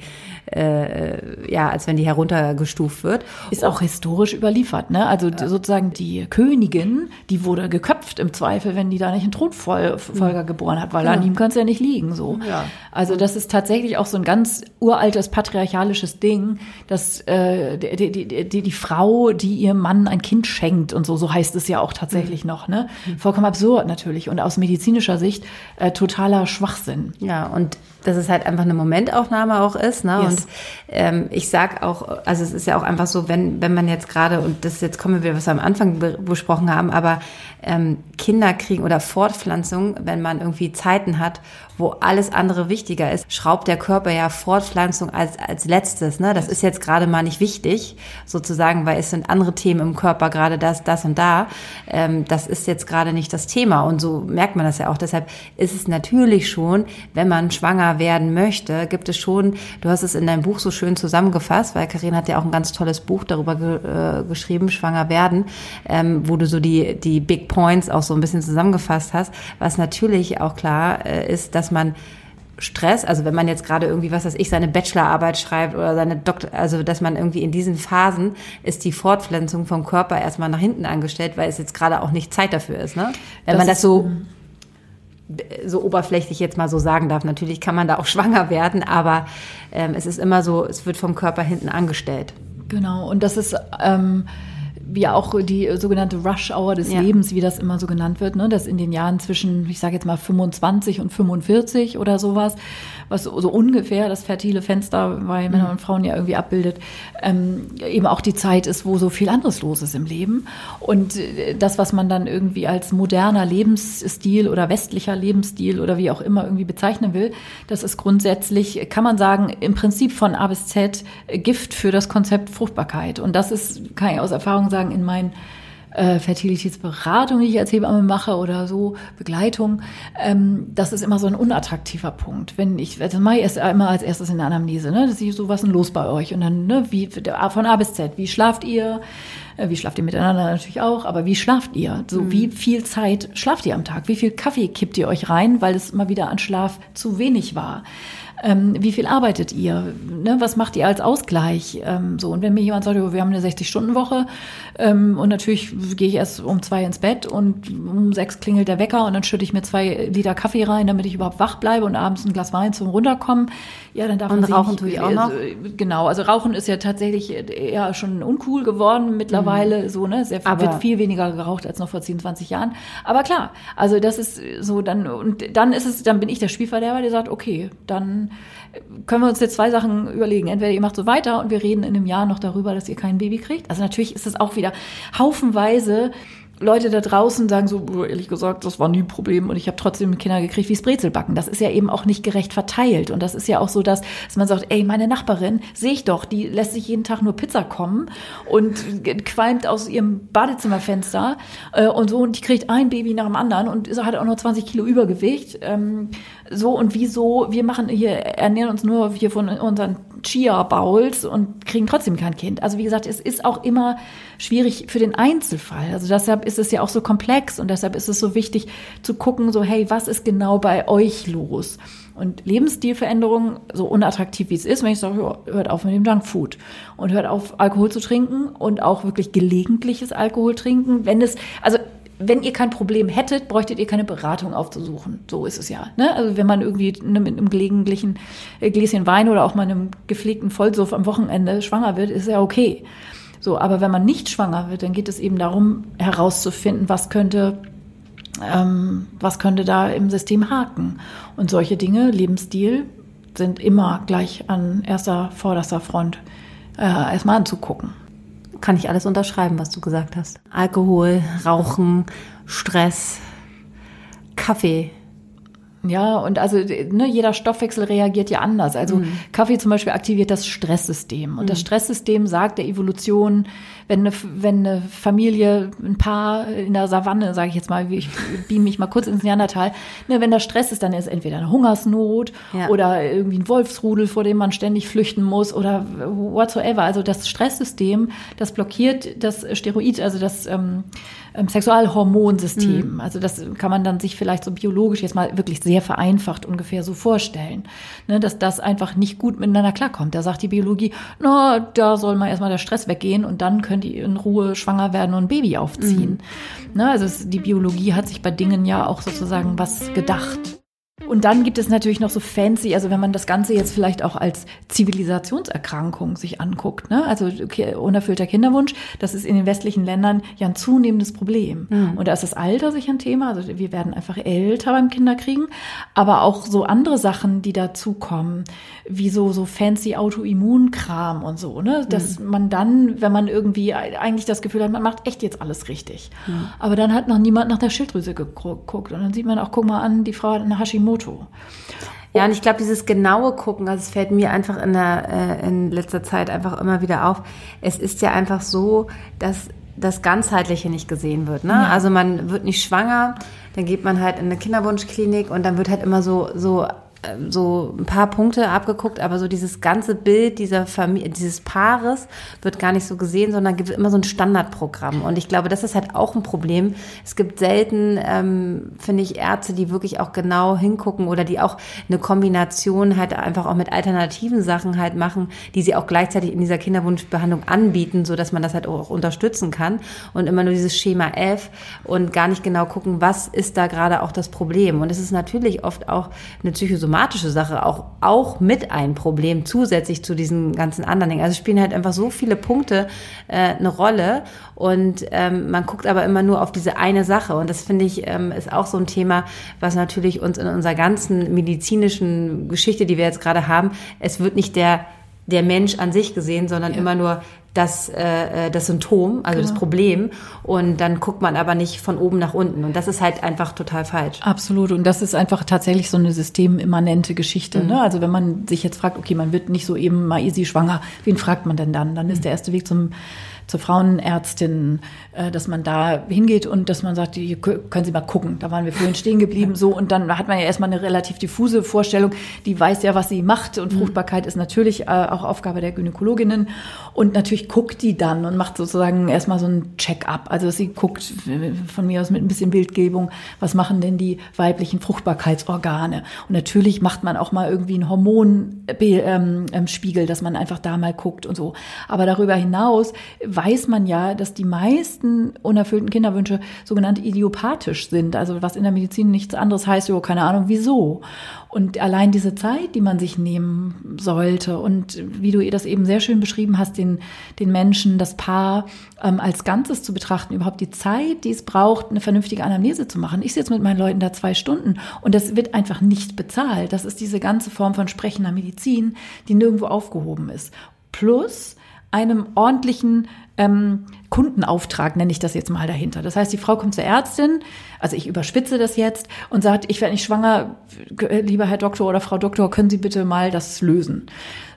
äh, ja, als wenn die heruntergestuft wird. Ist auch historisch überliefert, ne? Also ja. sozusagen die Königin, die wurde geköpft im Zweifel, wenn die da nicht einen Thronfolger mhm. geboren hat, weil ja. an ihm kann es ja nicht liegen, so. Ja. Also das ist tatsächlich auch so ein ganz uraltes patriarchalisches Ding, dass äh, die, die, die, die Frau, die ihrem Mann ein Kind schenkt und so, so heißt es ja auch tatsächlich mhm. noch, ne? Mhm. Vollkommen absurd natürlich und aus medizinischer Sicht äh, totaler Schwachsinn. Ja, und dass es halt einfach eine Momentaufnahme auch ist. Ne? Yes. Und ähm, ich sag auch, also es ist ja auch einfach so, wenn, wenn man jetzt gerade, und das jetzt kommen wir was wir am Anfang be besprochen haben, aber ähm, Kinder kriegen oder Fortpflanzung, wenn man irgendwie Zeiten hat, wo alles andere wichtiger ist, schraubt der Körper ja Fortpflanzung als, als letztes. Ne? Das ist jetzt gerade mal nicht wichtig, sozusagen, weil es sind andere Themen im Körper, gerade das, das und da. Ähm, das ist jetzt gerade nicht das Thema. Und so merkt man das ja auch. Deshalb ist es natürlich schon, wenn man schwanger werden möchte, gibt es schon, du hast es in deinem Buch so schön zusammengefasst, weil Karin hat ja auch ein ganz tolles Buch darüber ge äh, geschrieben, Schwanger werden, ähm, wo du so die, die Big Points auch so ein bisschen zusammengefasst hast, was natürlich auch klar äh, ist, dass man Stress, also wenn man jetzt gerade irgendwie, was weiß ich, seine Bachelorarbeit schreibt oder seine Doktor, also dass man irgendwie in diesen Phasen ist die Fortpflanzung vom Körper erstmal nach hinten angestellt, weil es jetzt gerade auch nicht Zeit dafür ist, ne? Wenn das man das so so oberflächlich jetzt mal so sagen darf. Natürlich kann man da auch schwanger werden, aber ähm, es ist immer so, es wird vom Körper hinten angestellt. Genau, und das ist ähm, wie auch die sogenannte Rush Hour des ja. Lebens, wie das immer so genannt wird, ne? dass in den Jahren zwischen, ich sage jetzt mal 25 und 45 oder sowas, was so, ungefähr das fertile Fenster bei Männern mhm. und Frauen ja irgendwie abbildet, ähm, eben auch die Zeit ist, wo so viel anderes los ist im Leben. Und äh, das, was man dann irgendwie als moderner Lebensstil oder westlicher Lebensstil oder wie auch immer irgendwie bezeichnen will, das ist grundsätzlich, kann man sagen, im Prinzip von A bis Z Gift für das Konzept Fruchtbarkeit. Und das ist, kann ich aus Erfahrung sagen, in meinen äh, Fertilitätsberatung, die ich als Hebamme mache oder so, Begleitung, ähm, das ist immer so ein unattraktiver Punkt. Wenn ich, das mache ich erst immer als erstes in der Anamnese, ne? Das ist so, was ist los bei euch? Und dann, ne, wie, von A bis Z, wie schlaft ihr? Äh, wie schlaft ihr miteinander natürlich auch, aber wie schlaft ihr? So, mhm. wie viel Zeit schlaft ihr am Tag? Wie viel Kaffee kippt ihr euch rein, weil es immer wieder an Schlaf zu wenig war? ähm, wie viel arbeitet ihr? Ne? Was macht ihr als Ausgleich? Ähm, so, und wenn mir jemand sagt, wir haben eine 60-Stunden-Woche ähm, und natürlich gehe ich erst um zwei ins Bett und um sechs klingelt der Wecker und dann schütte ich mir zwei Liter Kaffee rein, damit ich überhaupt wach bleibe und abends ein Glas Wein zum Runterkommen. Ja, dann darf und man rauchen nicht, tue ich auch noch. Äh, genau, also Rauchen ist ja tatsächlich eher schon uncool geworden mittlerweile. Mhm. So, ne? Sehr, Aber wird viel weniger geraucht als noch vor 10, 20 Jahren. Aber klar, also das ist so dann, und dann ist es, dann bin ich der Spielverderber, der sagt, okay, dann können wir uns jetzt zwei Sachen überlegen. Entweder ihr macht so weiter und wir reden in einem Jahr noch darüber, dass ihr kein Baby kriegt. Also natürlich ist es auch wieder haufenweise Leute da draußen sagen so, ehrlich gesagt, das war nie ein Problem und ich habe trotzdem Kinder gekriegt wie Brezelbacken. Das ist ja eben auch nicht gerecht verteilt. Und das ist ja auch so, dass, dass man sagt, ey, meine Nachbarin, sehe ich doch, die lässt sich jeden Tag nur Pizza kommen und qualmt aus ihrem Badezimmerfenster äh, und so und die kriegt ein Baby nach dem anderen und hat auch noch 20 Kilo Übergewicht. Ähm, so und wieso, wir machen hier, ernähren uns nur hier von unseren Chia-Bowls und kriegen trotzdem kein Kind. Also wie gesagt, es ist auch immer schwierig für den Einzelfall. Also deshalb ist es ja auch so komplex und deshalb ist es so wichtig zu gucken, so hey, was ist genau bei euch los? Und Lebensstilveränderungen, so unattraktiv wie es ist, wenn ich sage, hört auf mit dem Junkfood und hört auf, Alkohol zu trinken und auch wirklich gelegentliches Alkohol trinken, wenn es, also wenn ihr kein Problem hättet, bräuchtet ihr keine Beratung aufzusuchen. So ist es ja. Ne? Also wenn man irgendwie ne, mit einem gelegentlichen äh, Gläschen Wein oder auch mal einem gepflegten Vollsuff am Wochenende schwanger wird, ist ja okay. So, aber wenn man nicht schwanger wird, dann geht es eben darum, herauszufinden, was könnte, ähm, was könnte da im System haken. Und solche Dinge, Lebensstil, sind immer gleich an erster, vorderster Front äh, erstmal anzugucken kann ich alles unterschreiben, was du gesagt hast. Alkohol, Rauchen, Stress, Kaffee, ja, und also ne, jeder Stoffwechsel reagiert ja anders. Also mhm. Kaffee zum Beispiel aktiviert das Stresssystem. Und mhm. das Stresssystem sagt der Evolution, wenn eine, wenn eine Familie, ein Paar in der Savanne, sage ich jetzt mal, ich beam mich mal kurz ins Neandertal, ne, wenn da Stress ist, dann ist entweder eine Hungersnot ja. oder irgendwie ein Wolfsrudel, vor dem man ständig flüchten muss oder whatsoever. Also das Stresssystem, das blockiert das Steroid, also das ähm, ähm, Sexualhormonsystem. Mhm. Also das kann man dann sich vielleicht so biologisch jetzt mal wirklich sehr vereinfacht ungefähr so vorstellen, ne, dass das einfach nicht gut miteinander klarkommt. Da sagt die Biologie, na, da soll mal erstmal der Stress weggehen und dann könnt ihr in Ruhe schwanger werden und ein Baby aufziehen. Mhm. Ne, also es, die Biologie hat sich bei Dingen ja auch sozusagen was gedacht. Und dann gibt es natürlich noch so fancy, also wenn man das Ganze jetzt vielleicht auch als Zivilisationserkrankung sich anguckt, ne? Also okay, unerfüllter Kinderwunsch, das ist in den westlichen Ländern ja ein zunehmendes Problem. Mhm. Und da ist das Alter sich ein Thema, also wir werden einfach älter beim Kinderkriegen, aber auch so andere Sachen, die dazukommen, wie so, so fancy Autoimmunkram und so, ne? Dass mhm. man dann, wenn man irgendwie eigentlich das Gefühl hat, man macht echt jetzt alles richtig. Mhm. Aber dann hat noch niemand nach der Schilddrüse geguckt. Und dann sieht man auch, guck mal an, die Frau hat eine Hashimoto. Ja, und ich glaube, dieses genaue Gucken, also es fällt mir einfach in, der, äh, in letzter Zeit einfach immer wieder auf. Es ist ja einfach so, dass das Ganzheitliche nicht gesehen wird. Ne? Ja. Also man wird nicht schwanger, dann geht man halt in eine Kinderwunschklinik und dann wird halt immer so, so so ein paar Punkte abgeguckt, aber so dieses ganze Bild dieser Familie, dieses Paares wird gar nicht so gesehen, sondern gibt immer so ein Standardprogramm. Und ich glaube, das ist halt auch ein Problem. Es gibt selten, ähm, finde ich, Ärzte, die wirklich auch genau hingucken oder die auch eine Kombination halt einfach auch mit alternativen Sachen halt machen, die sie auch gleichzeitig in dieser Kinderwunschbehandlung anbieten, so dass man das halt auch unterstützen kann. Und immer nur dieses Schema F und gar nicht genau gucken, was ist da gerade auch das Problem. Und es ist natürlich oft auch eine psychosomatische somatische Sache auch, auch mit ein Problem zusätzlich zu diesen ganzen anderen Dingen. Also spielen halt einfach so viele Punkte äh, eine Rolle und ähm, man guckt aber immer nur auf diese eine Sache und das finde ich ähm, ist auch so ein Thema, was natürlich uns in unserer ganzen medizinischen Geschichte, die wir jetzt gerade haben, es wird nicht der der Mensch an sich gesehen, sondern ja. immer nur das, äh, äh, das Symptom, also genau. das Problem. Und dann guckt man aber nicht von oben nach unten. Und das ist halt einfach total falsch. Absolut. Und das ist einfach tatsächlich so eine systemimmanente Geschichte. Mhm. Ne? Also wenn man sich jetzt fragt, okay, man wird nicht so eben mal easy schwanger, wen fragt man denn dann? Dann ist mhm. der erste Weg zum zur Frauenärztin, äh, dass man da hingeht und dass man sagt, hier können Sie mal gucken, da waren wir vorhin stehen geblieben, so. Und dann hat man ja erstmal eine relativ diffuse Vorstellung, die weiß ja, was sie macht. Und mhm. Fruchtbarkeit ist natürlich äh, auch Aufgabe der Gynäkologinnen. Und natürlich guckt die dann und macht sozusagen erstmal so ein Check-up, also sie guckt äh, von mir aus mit ein bisschen Bildgebung, was machen denn die weiblichen Fruchtbarkeitsorgane? Und natürlich macht man auch mal irgendwie einen Hormonspiegel, ähm, ähm, dass man einfach da mal guckt und so, aber darüber hinaus weiß man ja, dass die meisten unerfüllten Kinderwünsche sogenannt idiopathisch sind. Also was in der Medizin nichts anderes heißt, jo, keine Ahnung wieso. Und allein diese Zeit, die man sich nehmen sollte und wie du das eben sehr schön beschrieben hast, den, den Menschen, das Paar ähm, als Ganzes zu betrachten, überhaupt die Zeit, die es braucht, eine vernünftige Anamnese zu machen. Ich sitze mit meinen Leuten da zwei Stunden und das wird einfach nicht bezahlt. Das ist diese ganze Form von sprechender Medizin, die nirgendwo aufgehoben ist. Plus einem ordentlichen ähm, Kundenauftrag, nenne ich das jetzt mal dahinter. Das heißt, die Frau kommt zur Ärztin, also ich überspitze das jetzt und sagt, ich werde nicht schwanger, lieber Herr Doktor oder Frau Doktor, können Sie bitte mal das lösen?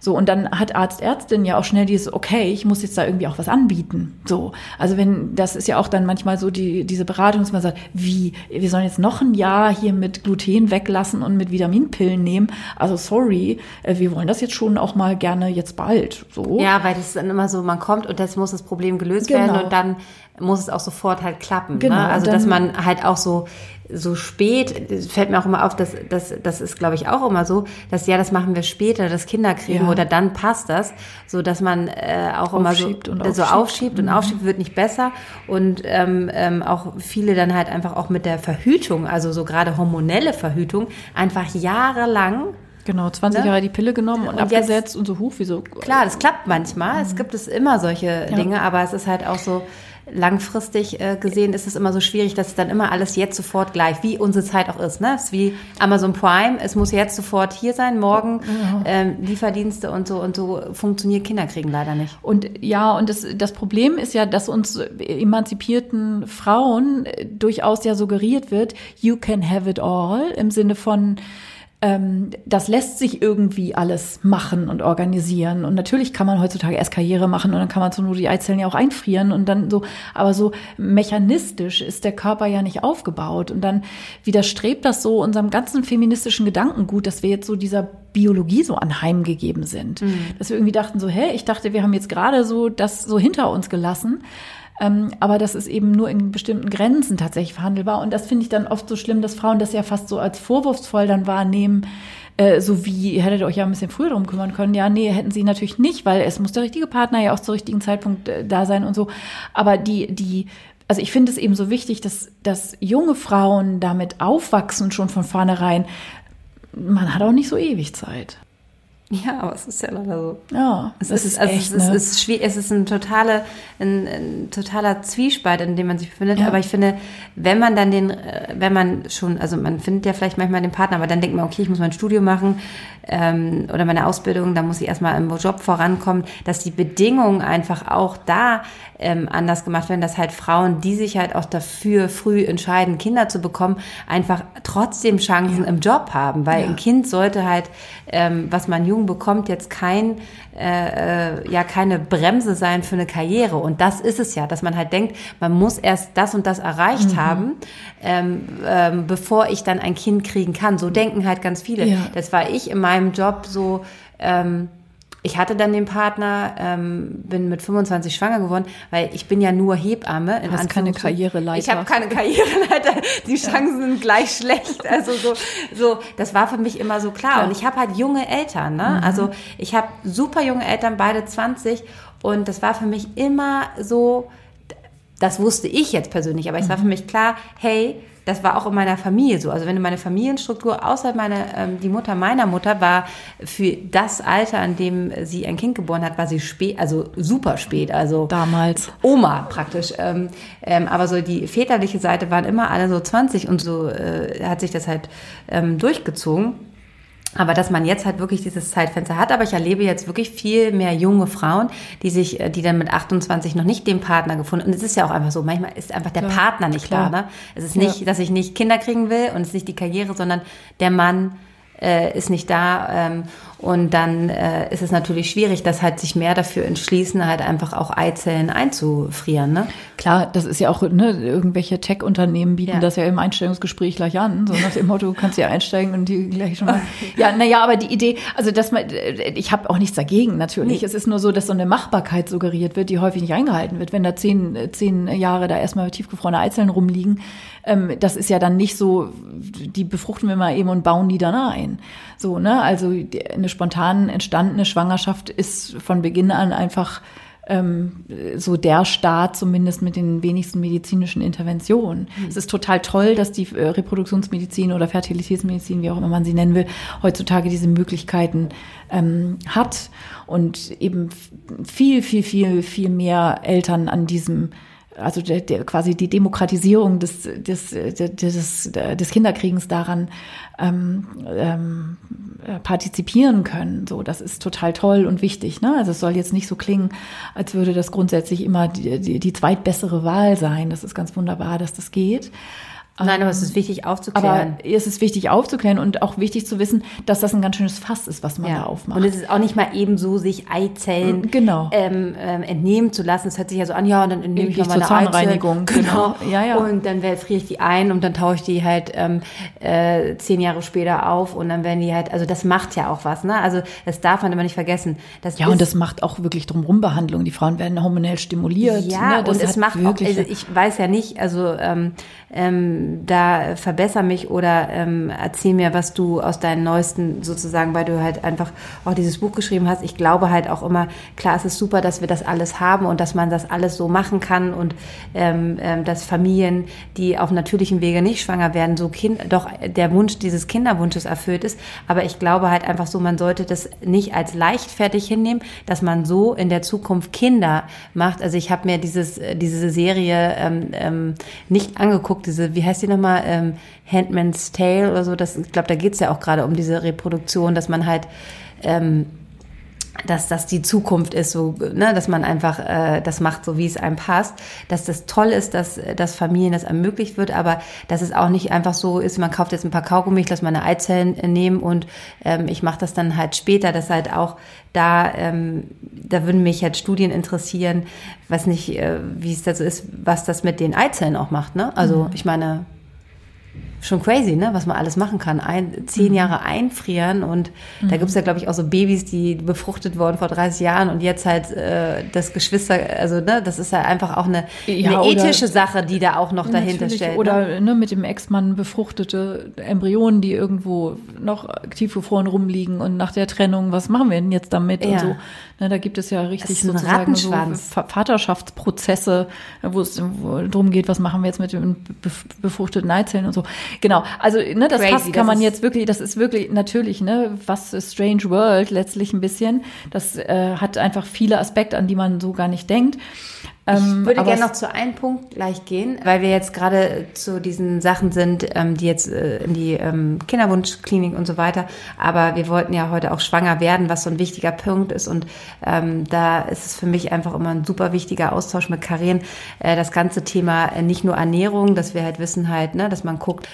So, und dann hat Arzt, Ärztin ja auch schnell dieses, okay, ich muss jetzt da irgendwie auch was anbieten. So, also wenn, das ist ja auch dann manchmal so die, diese Beratung, dass man sagt, wie, wir sollen jetzt noch ein Jahr hier mit Gluten weglassen und mit Vitaminpillen nehmen. Also sorry, äh, wir wollen das jetzt schon auch mal gerne jetzt bald. So. Ja, weil das ist dann immer so, man kommt und jetzt muss das Problem gelöst genau. Genau. und dann muss es auch sofort halt klappen. Ne? Genau, ne? Also dass man halt auch so so spät, fällt mir auch immer auf, dass das, das ist, glaube ich, auch immer so, dass ja, das machen wir später, das Kinder kriegen ja. oder dann passt das, so dass man äh, auch aufschiebt immer so, so aufschiebt und mhm. aufschiebt, wird nicht besser und ähm, ähm, auch viele dann halt einfach auch mit der Verhütung, also so gerade hormonelle Verhütung, einfach jahrelang Genau, 20 ne? Jahre die Pille genommen und, und abgesetzt jetzt, und so hoch, wie so. Klar, das klappt manchmal. Mhm. Es gibt es immer solche ja. Dinge, aber es ist halt auch so, langfristig äh, gesehen ist es immer so schwierig, dass es dann immer alles jetzt sofort gleich, wie unsere Zeit auch ist. Ne? Es ist wie Amazon Prime, es muss jetzt sofort hier sein, morgen ja. ähm, Lieferdienste und so und so funktioniert Kinderkriegen leider nicht. Und ja, und das, das Problem ist ja, dass uns emanzipierten Frauen äh, durchaus ja suggeriert wird, you can have it all, im Sinne von ähm, das lässt sich irgendwie alles machen und organisieren. Und natürlich kann man heutzutage erst Karriere machen und dann kann man so nur die Eizellen ja auch einfrieren und dann so, aber so mechanistisch ist der Körper ja nicht aufgebaut. Und dann widerstrebt das so unserem ganzen feministischen Gedankengut, dass wir jetzt so dieser Biologie so anheimgegeben sind. Mhm. Dass wir irgendwie dachten so, hä, ich dachte, wir haben jetzt gerade so das so hinter uns gelassen. Ähm, aber das ist eben nur in bestimmten Grenzen tatsächlich verhandelbar. Und das finde ich dann oft so schlimm, dass Frauen das ja fast so als vorwurfsvoll dann wahrnehmen. Äh, so wie, hättet ihr euch ja ein bisschen früher darum kümmern können. Ja, nee, hätten sie natürlich nicht, weil es muss der richtige Partner ja auch zur richtigen Zeitpunkt äh, da sein und so. Aber die, die, also ich finde es eben so wichtig, dass, dass junge Frauen damit aufwachsen schon von vornherein. Man hat auch nicht so ewig Zeit. Ja, aber es ist ja leider so. Ja, es ist, ist also echt, es, ne? ist, es, ist, es ist ein, totale, ein, ein, totaler Zwiespalt, in dem man sich befindet. Ja. Aber ich finde, wenn man dann den, äh, wenn man schon, also man findet ja vielleicht manchmal den Partner, aber dann denkt man, okay, ich muss mein Studium machen ähm, oder meine Ausbildung, da muss ich erstmal im Job vorankommen, dass die Bedingungen einfach auch da ähm, anders gemacht werden, dass halt Frauen, die sich halt auch dafür früh entscheiden, Kinder zu bekommen, einfach trotzdem Chancen ja. im Job haben, weil ja. ein Kind sollte halt, ähm, was man jung bekommt, jetzt kein äh, äh, ja keine Bremse sein für eine Karriere. Und das ist es ja, dass man halt denkt, man muss erst das und das erreicht mhm. haben, ähm, ähm, bevor ich dann ein Kind kriegen kann. So denken halt ganz viele. Ja. Das war ich in meinem Job so. Ähm, ich hatte dann den Partner, ähm, bin mit 25 schwanger geworden, weil ich bin ja nur Hebamme. Du hast keine Karriereleiter. Ich habe keine Karriereleiter. Die Chancen ja. sind gleich schlecht. Also so, so, das war für mich immer so klar. Ja. Und ich habe halt junge Eltern. Ne? Mhm. Also ich habe super junge Eltern, beide 20. Und das war für mich immer so, das wusste ich jetzt persönlich, aber es mhm. war für mich klar, hey, das war auch in meiner Familie so. Also wenn du meine Familienstruktur, außer meine, ähm, die Mutter meiner Mutter war für das Alter, an dem sie ein Kind geboren hat, war sie spät, also super spät. Also damals Oma praktisch. Ähm, ähm, aber so die väterliche Seite waren immer alle so 20 und so äh, hat sich das halt ähm, durchgezogen. Aber dass man jetzt halt wirklich dieses Zeitfenster hat, aber ich erlebe jetzt wirklich viel mehr junge Frauen, die sich, äh, die dann mit 28 noch nicht den Partner gefunden. Und es ist ja auch einfach so, manchmal ist einfach der klar, Partner nicht klar. da. Ne? Es ist nicht, ja. dass ich nicht Kinder kriegen will und es ist nicht die Karriere, sondern der Mann äh, ist nicht da. Ähm, und dann äh, ist es natürlich schwierig, dass halt sich mehr dafür entschließen, halt einfach auch Eizellen einzufrieren. Ne? Klar, das ist ja auch, ne, irgendwelche Tech-Unternehmen bieten ja. das ja im Einstellungsgespräch gleich an. So nach dem Motto, du kannst ja einsteigen und die gleich schon mal. Ja, naja, aber die Idee, also dass man, ich habe auch nichts dagegen natürlich. Nee. Es ist nur so, dass so eine Machbarkeit suggeriert wird, die häufig nicht eingehalten wird. Wenn da zehn, zehn Jahre da erstmal tiefgefrorene Eizellen rumliegen, ähm, das ist ja dann nicht so, die befruchten wir mal eben und bauen die dann ein. So, ne? Also eine spontan entstandene Schwangerschaft ist von Beginn an einfach ähm, so der Staat zumindest mit den wenigsten medizinischen Interventionen. Mhm. Es ist total toll, dass die äh, Reproduktionsmedizin oder Fertilitätsmedizin, wie auch immer man sie nennen will, heutzutage diese Möglichkeiten ähm, hat und eben viel, viel, viel, viel mehr Eltern an diesem also der, der, quasi die Demokratisierung des, des, des, des Kinderkriegens daran ähm, ähm, partizipieren können. So, das ist total toll und wichtig. Ne? Also es soll jetzt nicht so klingen, als würde das grundsätzlich immer die, die, die zweitbessere Wahl sein. Das ist ganz wunderbar, dass das geht. Nein, aber es ist wichtig aufzuklären. Aber es ist wichtig aufzuklären und auch wichtig zu wissen, dass das ein ganz schönes Fass ist, was man ja. da aufmacht. Und es ist auch nicht mal eben so, sich Eizellen genau. ähm, ähm, entnehmen zu lassen. Es hört sich ja so an, ja, und dann entnehme ich, ich mal meine Zahnreinigung. Genau. genau. Ja, ja. Und dann friere ich die ein und dann taue ich die halt ähm, äh, zehn Jahre später auf und dann werden die halt, also das macht ja auch was, ne? Also das darf man immer nicht vergessen. Das ja, und das macht auch wirklich drumherum Behandlung. Die Frauen werden hormonell stimuliert. Ja, ne? und es macht auch, also ich weiß ja nicht, also ähm, ähm, da verbessere mich oder ähm, erzähl mir, was du aus deinen neuesten sozusagen, weil du halt einfach auch dieses Buch geschrieben hast. Ich glaube halt auch immer, klar, es ist super, dass wir das alles haben und dass man das alles so machen kann und ähm, ähm, dass Familien, die auf natürlichem Wege nicht schwanger werden, so kind, doch der Wunsch dieses Kinderwunsches erfüllt ist. Aber ich glaube halt einfach so, man sollte das nicht als leichtfertig hinnehmen, dass man so in der Zukunft Kinder macht. Also ich habe mir dieses, diese Serie ähm, ähm, nicht angeguckt, diese, wie heißt die nochmal, ähm, Handman's Tale oder so, das, ich glaube, da geht's ja auch gerade um diese Reproduktion, dass man halt ähm, dass das die Zukunft ist, so, ne, dass man einfach äh, das macht, so wie es einem passt, dass das toll ist, dass, dass Familien das ermöglicht wird, aber dass es auch nicht einfach so ist, man kauft jetzt ein paar Kaugummi, ich lasse meine Eizellen nehmen und ähm, ich mache das dann halt später, dass halt auch da, ähm, da würden mich halt Studien interessieren, was nicht, äh, wie es da so ist, was das mit den Eizellen auch macht, ne? Also mhm. ich meine, schon crazy, ne, was man alles machen kann. Ein, zehn mhm. Jahre einfrieren und mhm. da gibt's ja, glaube ich, auch so Babys, die befruchtet wurden vor 30 Jahren und jetzt halt äh, das Geschwister, also ne, das ist ja einfach auch eine, ja, eine ethische Sache, die da auch noch dahinter steht. Ne? Oder ne? ne, mit dem Ex-Mann befruchtete Embryonen, die irgendwo noch tiefgefroren rumliegen und nach der Trennung, was machen wir denn jetzt damit ja. und so. Ne, da gibt es ja richtig sozusagen so Vaterschaftsprozesse, wo es darum geht, was machen wir jetzt mit den befruchteten Eizellen und so. Genau. Also, ne, das Crazy, passt, kann man jetzt wirklich, das ist wirklich natürlich, ne, was Strange World letztlich ein bisschen. Das äh, hat einfach viele Aspekte, an die man so gar nicht denkt. Ich ähm, würde gerne noch zu einem Punkt gleich gehen, weil wir jetzt gerade zu diesen Sachen sind, ähm, die jetzt äh, in die ähm, Kinderwunschklinik und so weiter. Aber wir wollten ja heute auch schwanger werden, was so ein wichtiger Punkt ist. Und da ist es für mich einfach immer ein super wichtiger Austausch mit Karin. Äh, das ganze Thema äh, nicht nur Ernährung, dass wir halt wissen halt, ne, dass man guckt,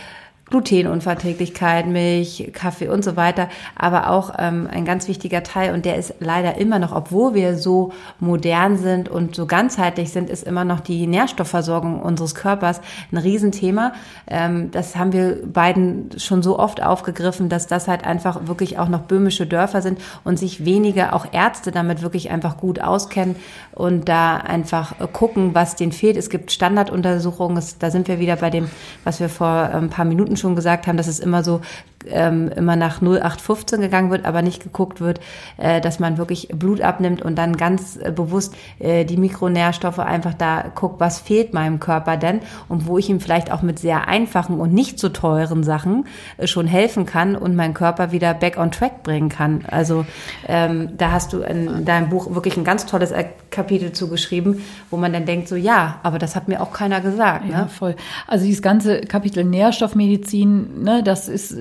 Glutenunverträglichkeit, Milch, Kaffee und so weiter, aber auch ähm, ein ganz wichtiger Teil und der ist leider immer noch, obwohl wir so modern sind und so ganzheitlich sind, ist immer noch die Nährstoffversorgung unseres Körpers ein Riesenthema. Ähm, das haben wir beiden schon so oft aufgegriffen, dass das halt einfach wirklich auch noch böhmische Dörfer sind und sich wenige, auch Ärzte damit wirklich einfach gut auskennen und da einfach gucken, was denen fehlt. Es gibt Standarduntersuchungen, da sind wir wieder bei dem, was wir vor ein paar Minuten Minuten schon gesagt haben, dass es immer so ähm, immer nach 0815 gegangen wird, aber nicht geguckt wird, äh, dass man wirklich Blut abnimmt und dann ganz äh, bewusst äh, die Mikronährstoffe einfach da guckt, was fehlt meinem Körper denn und wo ich ihm vielleicht auch mit sehr einfachen und nicht so teuren Sachen äh, schon helfen kann und meinen Körper wieder back on track bringen kann. Also ähm, da hast du in deinem Buch wirklich ein ganz tolles Kapitel zugeschrieben, wo man dann denkt so, ja, aber das hat mir auch keiner gesagt. Ja, ne? voll. Also dieses ganze Kapitel Nährstoffmedizin, ne, das ist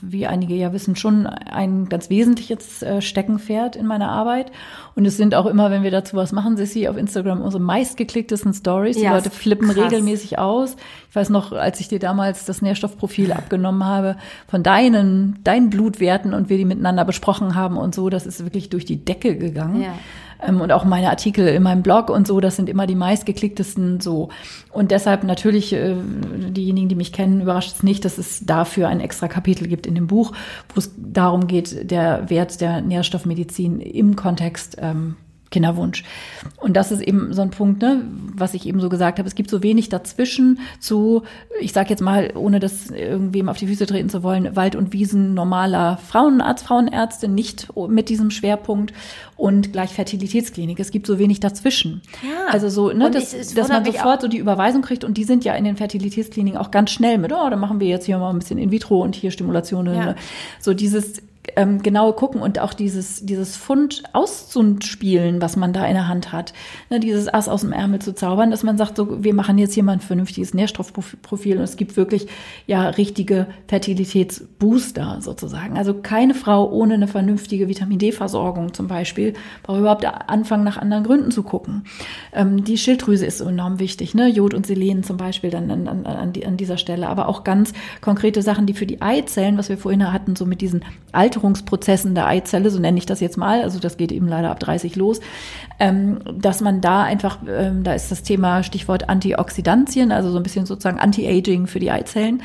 wie einige ja wissen, schon ein ganz wesentliches äh, Steckenpferd in meiner Arbeit. Und es sind auch immer, wenn wir dazu was machen, Sissi, auf Instagram unsere meistgeklicktesten Stories. Die ja, Leute flippen krass. regelmäßig aus. Ich weiß noch, als ich dir damals das Nährstoffprofil abgenommen habe, von deinen, deinen Blutwerten und wir die miteinander besprochen haben und so, das ist wirklich durch die Decke gegangen. Ja. Ähm, und auch meine Artikel in meinem Blog und so, das sind immer die meistgeklicktesten so. Und deshalb natürlich, äh, diejenigen, die mich kennen, überrascht es nicht, dass es dafür ein extra Kapitel gibt in dem Buch, wo es darum geht, der Wert der Nährstoffmedizin im Kontext ähm, Kinderwunsch. Und das ist eben so ein Punkt, ne, was ich eben so gesagt habe. Es gibt so wenig dazwischen zu, ich sage jetzt mal, ohne das irgendwem auf die Füße treten zu wollen, Wald- und Wiesen normaler Frauenarzt, Frauenärzte, nicht mit diesem Schwerpunkt und gleich Fertilitätsklinik. Es gibt so wenig dazwischen. Ja. Also so, ne, das, ich, dass man sofort so die Überweisung kriegt und die sind ja in den Fertilitätskliniken auch ganz schnell mit, oh, dann machen wir jetzt hier mal ein bisschen in vitro und hier Stimulationen. Ja. Ne? So dieses ähm, genau gucken und auch dieses, dieses Fund auszuspielen, was man da in der Hand hat. Ne, dieses Ass aus dem Ärmel zu zaubern, dass man sagt, so, wir machen jetzt hier mal ein vernünftiges Nährstoffprofil und es gibt wirklich ja richtige Fertilitätsbooster sozusagen. Also keine Frau ohne eine vernünftige Vitamin D-Versorgung zum Beispiel braucht überhaupt anfangen, nach anderen Gründen zu gucken. Ähm, die Schilddrüse ist enorm wichtig, ne? Jod und Selen zum Beispiel dann an, an, an, an dieser Stelle, aber auch ganz konkrete Sachen, die für die Eizellen, was wir vorhin hatten, so mit diesen Alten Alterungsprozessen der Eizelle, so nenne ich das jetzt mal, also das geht eben leider ab 30 los, ähm, dass man da einfach, ähm, da ist das Thema Stichwort Antioxidantien, also so ein bisschen sozusagen Anti-Aging für die Eizellen,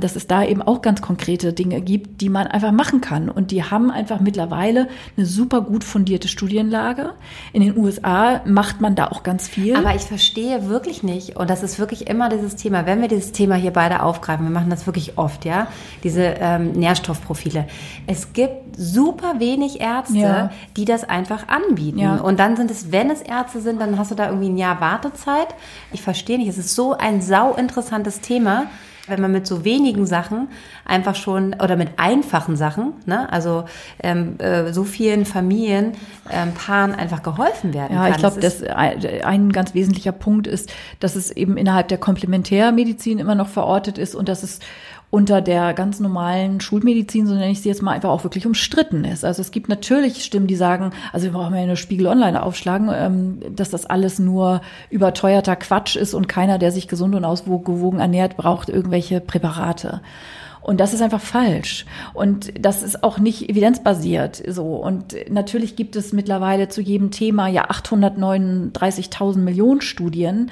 dass es da eben auch ganz konkrete Dinge gibt, die man einfach machen kann. Und die haben einfach mittlerweile eine super gut fundierte Studienlage. In den USA macht man da auch ganz viel. Aber ich verstehe wirklich nicht, und das ist wirklich immer dieses Thema, wenn wir dieses Thema hier beide aufgreifen, wir machen das wirklich oft, ja, diese ähm, Nährstoffprofile. Es gibt super wenig Ärzte, ja. die das einfach anbieten. Ja. Und dann sind es, wenn es Ärzte sind, dann hast du da irgendwie ein Jahr Wartezeit. Ich verstehe nicht, es ist so ein sau interessantes Thema wenn man mit so wenigen Sachen einfach schon oder mit einfachen Sachen, ne, also ähm, äh, so vielen Familien, ähm, Paaren einfach geholfen werden ja, kann. Ja, ich glaube, das, das ein ganz wesentlicher Punkt ist, dass es eben innerhalb der Komplementärmedizin immer noch verortet ist und dass es unter der ganz normalen Schulmedizin, so nenne ich sie jetzt mal, einfach auch wirklich umstritten ist. Also es gibt natürlich Stimmen, die sagen, also wir brauchen ja eine Spiegel Online aufschlagen, ähm, dass das alles nur überteuerter Quatsch ist und keiner, der sich gesund und ausgewogen ernährt, braucht irgendwelche Präparate. Und das ist einfach falsch. Und das ist auch nicht evidenzbasiert so. Und natürlich gibt es mittlerweile zu jedem Thema ja 839.000 Millionen Studien.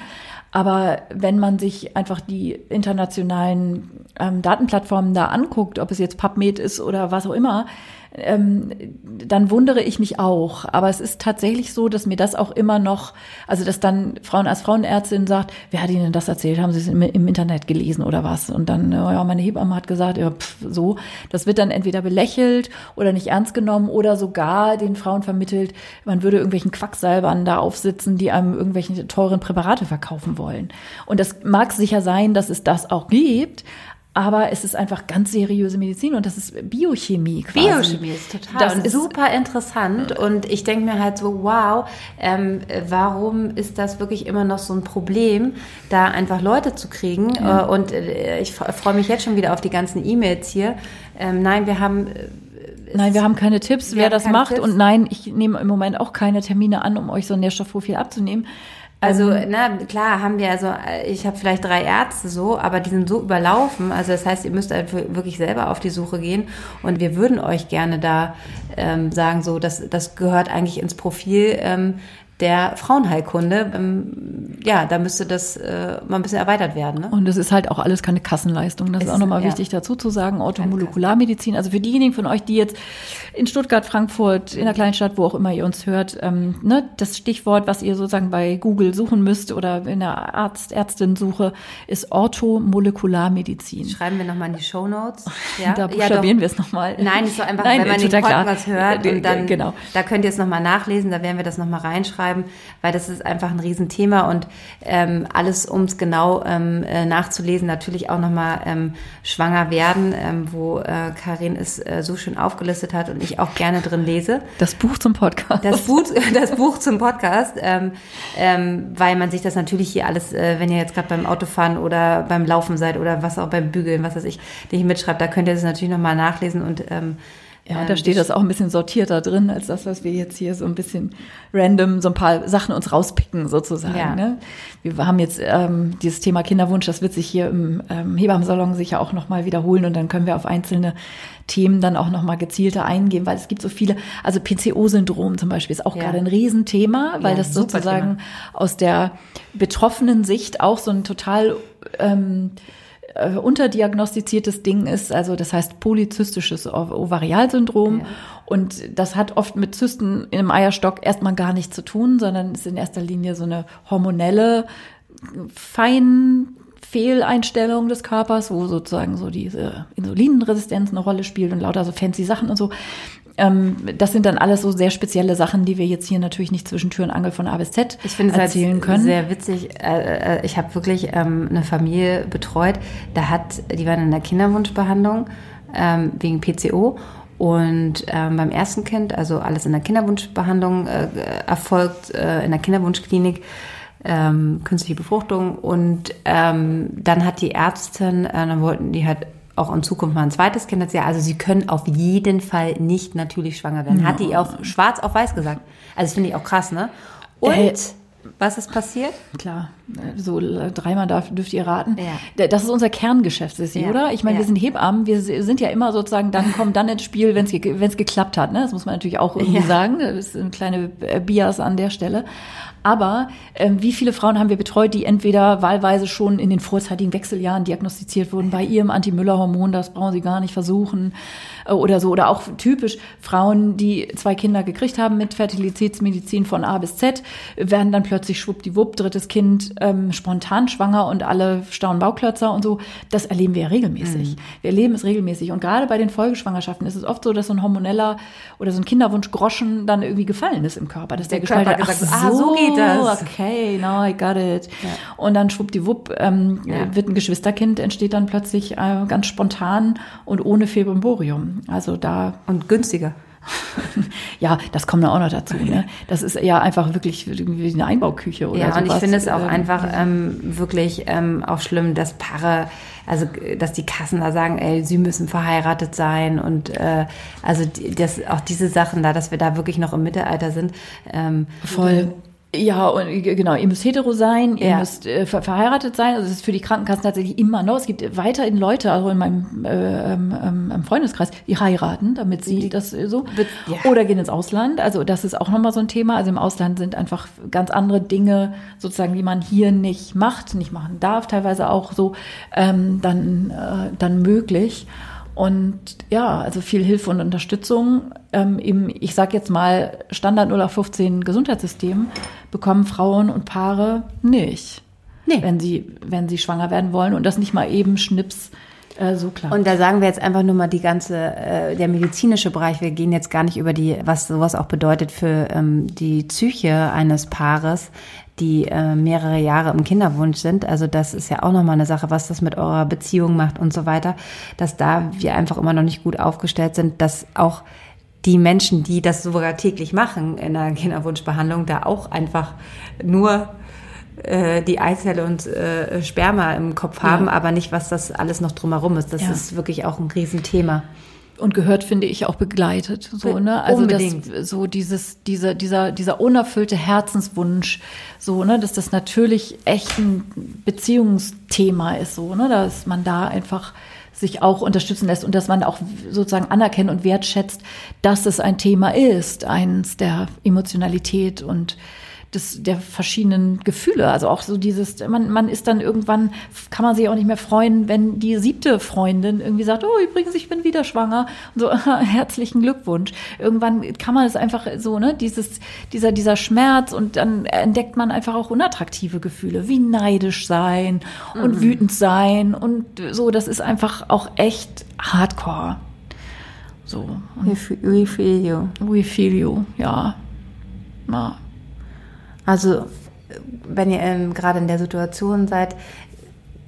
Aber wenn man sich einfach die internationalen ähm, Datenplattformen da anguckt, ob es jetzt PubMed ist oder was auch immer, ähm, dann wundere ich mich auch. Aber es ist tatsächlich so, dass mir das auch immer noch, also dass dann Frauen als Frauenärztin sagt, wer hat Ihnen das erzählt? Haben Sie es im, im Internet gelesen oder was? Und dann, ja, meine Hebamme hat gesagt, ja, pff, so. Das wird dann entweder belächelt oder nicht ernst genommen oder sogar den Frauen vermittelt, man würde irgendwelchen Quacksalbern da aufsitzen, die einem irgendwelche teuren Präparate verkaufen wollen. Und das mag sicher sein, dass es das auch gibt, aber es ist einfach ganz seriöse Medizin und das ist Biochemie quasi. Biochemie ist total das ist super interessant und ich denke mir halt so, wow, ähm, warum ist das wirklich immer noch so ein Problem, da einfach Leute zu kriegen? Ja. Äh, und äh, ich freue mich jetzt schon wieder auf die ganzen E-Mails hier. Ähm, nein, wir haben äh, Nein, wir haben keine Tipps, wer das macht. Tipps. Und nein, ich nehme im Moment auch keine Termine an, um euch so ein Nährstoffprofil abzunehmen. Also, ähm, na klar, haben wir also, ich habe vielleicht drei Ärzte so, aber die sind so überlaufen. Also das heißt, ihr müsst halt wirklich selber auf die Suche gehen und wir würden euch gerne da ähm, sagen, so, das, das gehört eigentlich ins Profil. Ähm, der Frauenheilkunde, ähm, ja, da müsste das äh, mal ein bisschen erweitert werden. Ne? Und es ist halt auch alles keine Kassenleistung. Das es ist auch nochmal ja. wichtig dazu zu sagen. Orthomolekularmedizin. Also für diejenigen von euch, die jetzt in Stuttgart, Frankfurt, in der Kleinstadt, wo auch immer ihr uns hört, ähm, ne, das Stichwort, was ihr sozusagen bei Google suchen müsst oder in der Arzt, Ärztin-Suche, ist Orthomolekularmedizin. Schreiben wir nochmal in die Show Notes. Ja? da buchstabieren ja, wir es nochmal. Nein, ist so einfach, Nein, wenn man den Podcast hört und dann, genau. da könnt ihr es nochmal nachlesen, da werden wir das nochmal reinschreiben schreiben, weil das ist einfach ein Riesenthema und ähm, alles, um es genau ähm, äh, nachzulesen, natürlich auch nochmal ähm, schwanger werden, ähm, wo äh, Karin es äh, so schön aufgelistet hat und ich auch gerne drin lese. Das Buch zum Podcast. Das Buch, das Buch zum Podcast, ähm, ähm, weil man sich das natürlich hier alles, äh, wenn ihr jetzt gerade beim Autofahren oder beim Laufen seid oder was auch beim Bügeln, was weiß ich, nicht mitschreibt, da könnt ihr das natürlich nochmal nachlesen und ähm, ja, da steht das auch ein bisschen sortierter drin, als das, was wir jetzt hier so ein bisschen random, so ein paar Sachen uns rauspicken sozusagen. Ja. Ne? Wir haben jetzt ähm, dieses Thema Kinderwunsch, das wird sich hier im ähm, Hebammensalon sicher auch nochmal wiederholen und dann können wir auf einzelne Themen dann auch nochmal gezielter eingehen, weil es gibt so viele, also PCO-Syndrom zum Beispiel ist auch ja. gerade ein Riesenthema, weil ja, das sozusagen Thema. aus der betroffenen Sicht auch so ein total ähm, äh, unterdiagnostiziertes Ding ist, also das heißt polyzystisches Ovarialsyndrom. Ja. Und das hat oft mit Zysten im Eierstock erstmal gar nichts zu tun, sondern ist in erster Linie so eine hormonelle Feinfehleinstellung des Körpers, wo sozusagen so diese Insulinresistenz eine Rolle spielt und lauter so fancy Sachen und so. Ähm, das sind dann alles so sehr spezielle Sachen, die wir jetzt hier natürlich nicht zwischen Tür und Angel von A bis Z ich finde erzählen halt können. Sehr witzig. Äh, äh, ich habe wirklich ähm, eine Familie betreut. Da hat, die waren in der Kinderwunschbehandlung ähm, wegen PCO Und ähm, beim ersten Kind, also alles in der Kinderwunschbehandlung äh, erfolgt, äh, in der Kinderwunschklinik, ähm, künstliche Befruchtung. Und ähm, dann hat die Ärztin, äh, dann wollten die halt auch in Zukunft mal ein zweites Kind hat sie, also sie können auf jeden Fall nicht natürlich schwanger werden. Ja. Hat die auch schwarz auf weiß gesagt. Also das finde ich auch krass, ne? Und äh, was ist passiert? Klar, so dreimal darf, dürft ihr raten. Ja. Das ist unser Kerngeschäft, Sissi, ja. oder? Ich meine, ja. wir sind Hebammen, wir sind ja immer sozusagen, dann kommen dann ins Spiel, wenn es geklappt hat. Ne? Das muss man natürlich auch irgendwie sagen. Das ist eine kleine äh, Bias an der Stelle. Aber äh, wie viele Frauen haben wir betreut, die entweder wahlweise schon in den vorzeitigen Wechseljahren diagnostiziert wurden bei ihrem Anti-Müller-Hormon, das brauchen sie gar nicht versuchen äh, oder so. Oder auch typisch Frauen, die zwei Kinder gekriegt haben mit Fertilitätsmedizin von A bis Z, werden dann plötzlich schwuppdiwupp, drittes Kind ähm, spontan schwanger und alle staunen Bauklötzer und so. Das erleben wir ja regelmäßig. Mhm. Wir erleben es regelmäßig. Und gerade bei den Folgeschwangerschaften ist es oft so, dass so ein hormoneller oder so ein Kinderwunschgroschen dann irgendwie gefallen ist im Körper, dass der, der Körper hat, ach, so, ah, so geht das. Okay, now I got it. Ja. Und dann schwuppdiwupp ähm, ja. wird ein Geschwisterkind, entsteht dann plötzlich äh, ganz spontan und ohne Febrimborium. Also da. Und günstiger. ja, das kommt auch noch dazu. Ne? Das ist ja einfach wirklich wie eine Einbauküche oder Ja, sowas. und ich finde es auch ähm, einfach ähm, wirklich ähm, auch schlimm, dass Paare, also dass die Kassen da sagen, ey, sie müssen verheiratet sein und äh, also das, auch diese Sachen da, dass wir da wirklich noch im Mittelalter sind. Ähm, Voll. Ja, und genau, ihr müsst hetero sein, ihr ja. müsst äh, ver verheiratet sein. Also das ist für die Krankenkassen tatsächlich immer noch. Es gibt weiterhin Leute, also in meinem äh, ähm, ähm Freundeskreis, die heiraten, damit sie die, das äh, so. Ja. Oder gehen ins Ausland. Also das ist auch nochmal so ein Thema. Also im Ausland sind einfach ganz andere Dinge, sozusagen, die man hier nicht macht, nicht machen darf, teilweise auch so, ähm, dann, äh, dann möglich. Und ja, also viel Hilfe und Unterstützung ähm, im, ich sag jetzt mal, Standard 0815 Gesundheitssystem bekommen Frauen und Paare nicht. Nee. Wenn sie, wenn sie schwanger werden wollen und das nicht mal eben schnips äh, so klar. Und da sagen wir jetzt einfach nur mal die ganze, äh, der medizinische Bereich, wir gehen jetzt gar nicht über die, was sowas auch bedeutet für ähm, die Psyche eines Paares, die äh, mehrere Jahre im Kinderwunsch sind. Also das ist ja auch nochmal eine Sache, was das mit eurer Beziehung macht und so weiter, dass da wir einfach immer noch nicht gut aufgestellt sind, dass auch die Menschen, die das sogar täglich machen in der Kinderwunschbehandlung, da auch einfach nur äh, die Eizelle und äh, Sperma im Kopf haben, ja. aber nicht, was das alles noch drumherum ist. Das ja. ist wirklich auch ein Riesenthema und gehört, finde ich, auch begleitet. So, ne? Also Unbedingt. das, so dieses, dieser, dieser, dieser unerfüllte Herzenswunsch, so, ne, dass das natürlich echt ein Beziehungsthema ist, so, ne, dass man da einfach sich auch unterstützen lässt und dass man auch sozusagen anerkennt und wertschätzt, dass es ein Thema ist, eins der Emotionalität und des, der verschiedenen Gefühle. Also auch so dieses, man, man ist dann irgendwann, kann man sich auch nicht mehr freuen, wenn die siebte Freundin irgendwie sagt, oh, übrigens, ich bin wieder schwanger. Und so, herzlichen Glückwunsch. Irgendwann kann man es einfach so, ne, dieses, dieser, dieser Schmerz und dann entdeckt man einfach auch unattraktive Gefühle, wie neidisch sein und mhm. wütend sein und so, das ist einfach auch echt hardcore. So. We feel you. We feel you, ja. Ja. Also wenn ihr ähm, gerade in der Situation seid,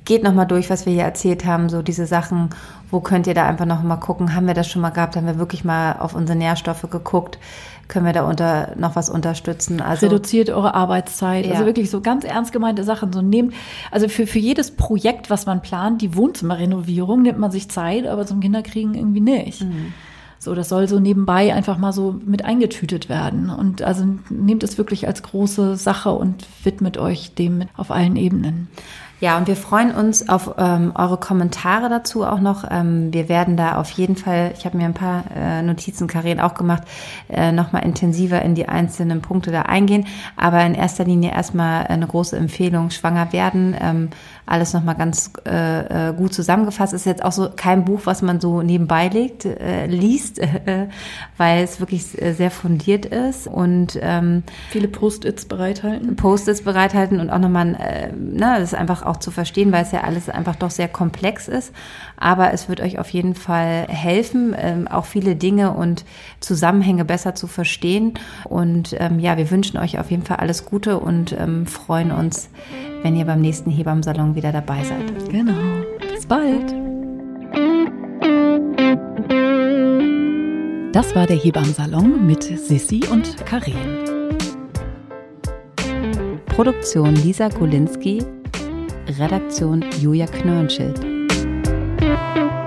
geht nochmal durch, was wir hier erzählt haben, so diese Sachen, wo könnt ihr da einfach nochmal gucken, haben wir das schon mal gehabt, haben wir wirklich mal auf unsere Nährstoffe geguckt, können wir da unter, noch was unterstützen. Also, Reduziert eure Arbeitszeit, ja. also wirklich so ganz ernst gemeinte Sachen, so nehmt, also für, für jedes Projekt, was man plant, die Wohnzimmerrenovierung, nimmt man sich Zeit, aber zum Kinderkriegen irgendwie nicht. Mhm. So, das soll so nebenbei einfach mal so mit eingetütet werden. Und also nehmt es wirklich als große Sache und widmet euch dem auf allen Ebenen. Ja, und wir freuen uns auf ähm, eure Kommentare dazu auch noch. Ähm, wir werden da auf jeden Fall, ich habe mir ein paar äh, Notizen, Karin auch gemacht, äh, nochmal intensiver in die einzelnen Punkte da eingehen. Aber in erster Linie erstmal eine große Empfehlung, schwanger werden. Ähm, alles nochmal ganz äh, äh, gut zusammengefasst. Ist jetzt auch so kein Buch, was man so nebenbei legt, äh, liest, äh, weil es wirklich sehr fundiert ist und ähm, viele Post-its bereithalten. Post-its bereithalten und auch nochmal, äh, na, das ist einfach auch zu verstehen, weil es ja alles einfach doch sehr komplex ist. Aber es wird euch auf jeden Fall helfen, ähm, auch viele Dinge und Zusammenhänge besser zu verstehen. Und ähm, ja, wir wünschen euch auf jeden Fall alles Gute und ähm, freuen uns, wenn ihr beim nächsten Hebammsalon wieder dabei seid. Genau. Bis bald. Das war der Hebammsalon mit Sissi und Karin. Produktion Lisa Golinski, Redaktion Julia Knörnschild. thank you.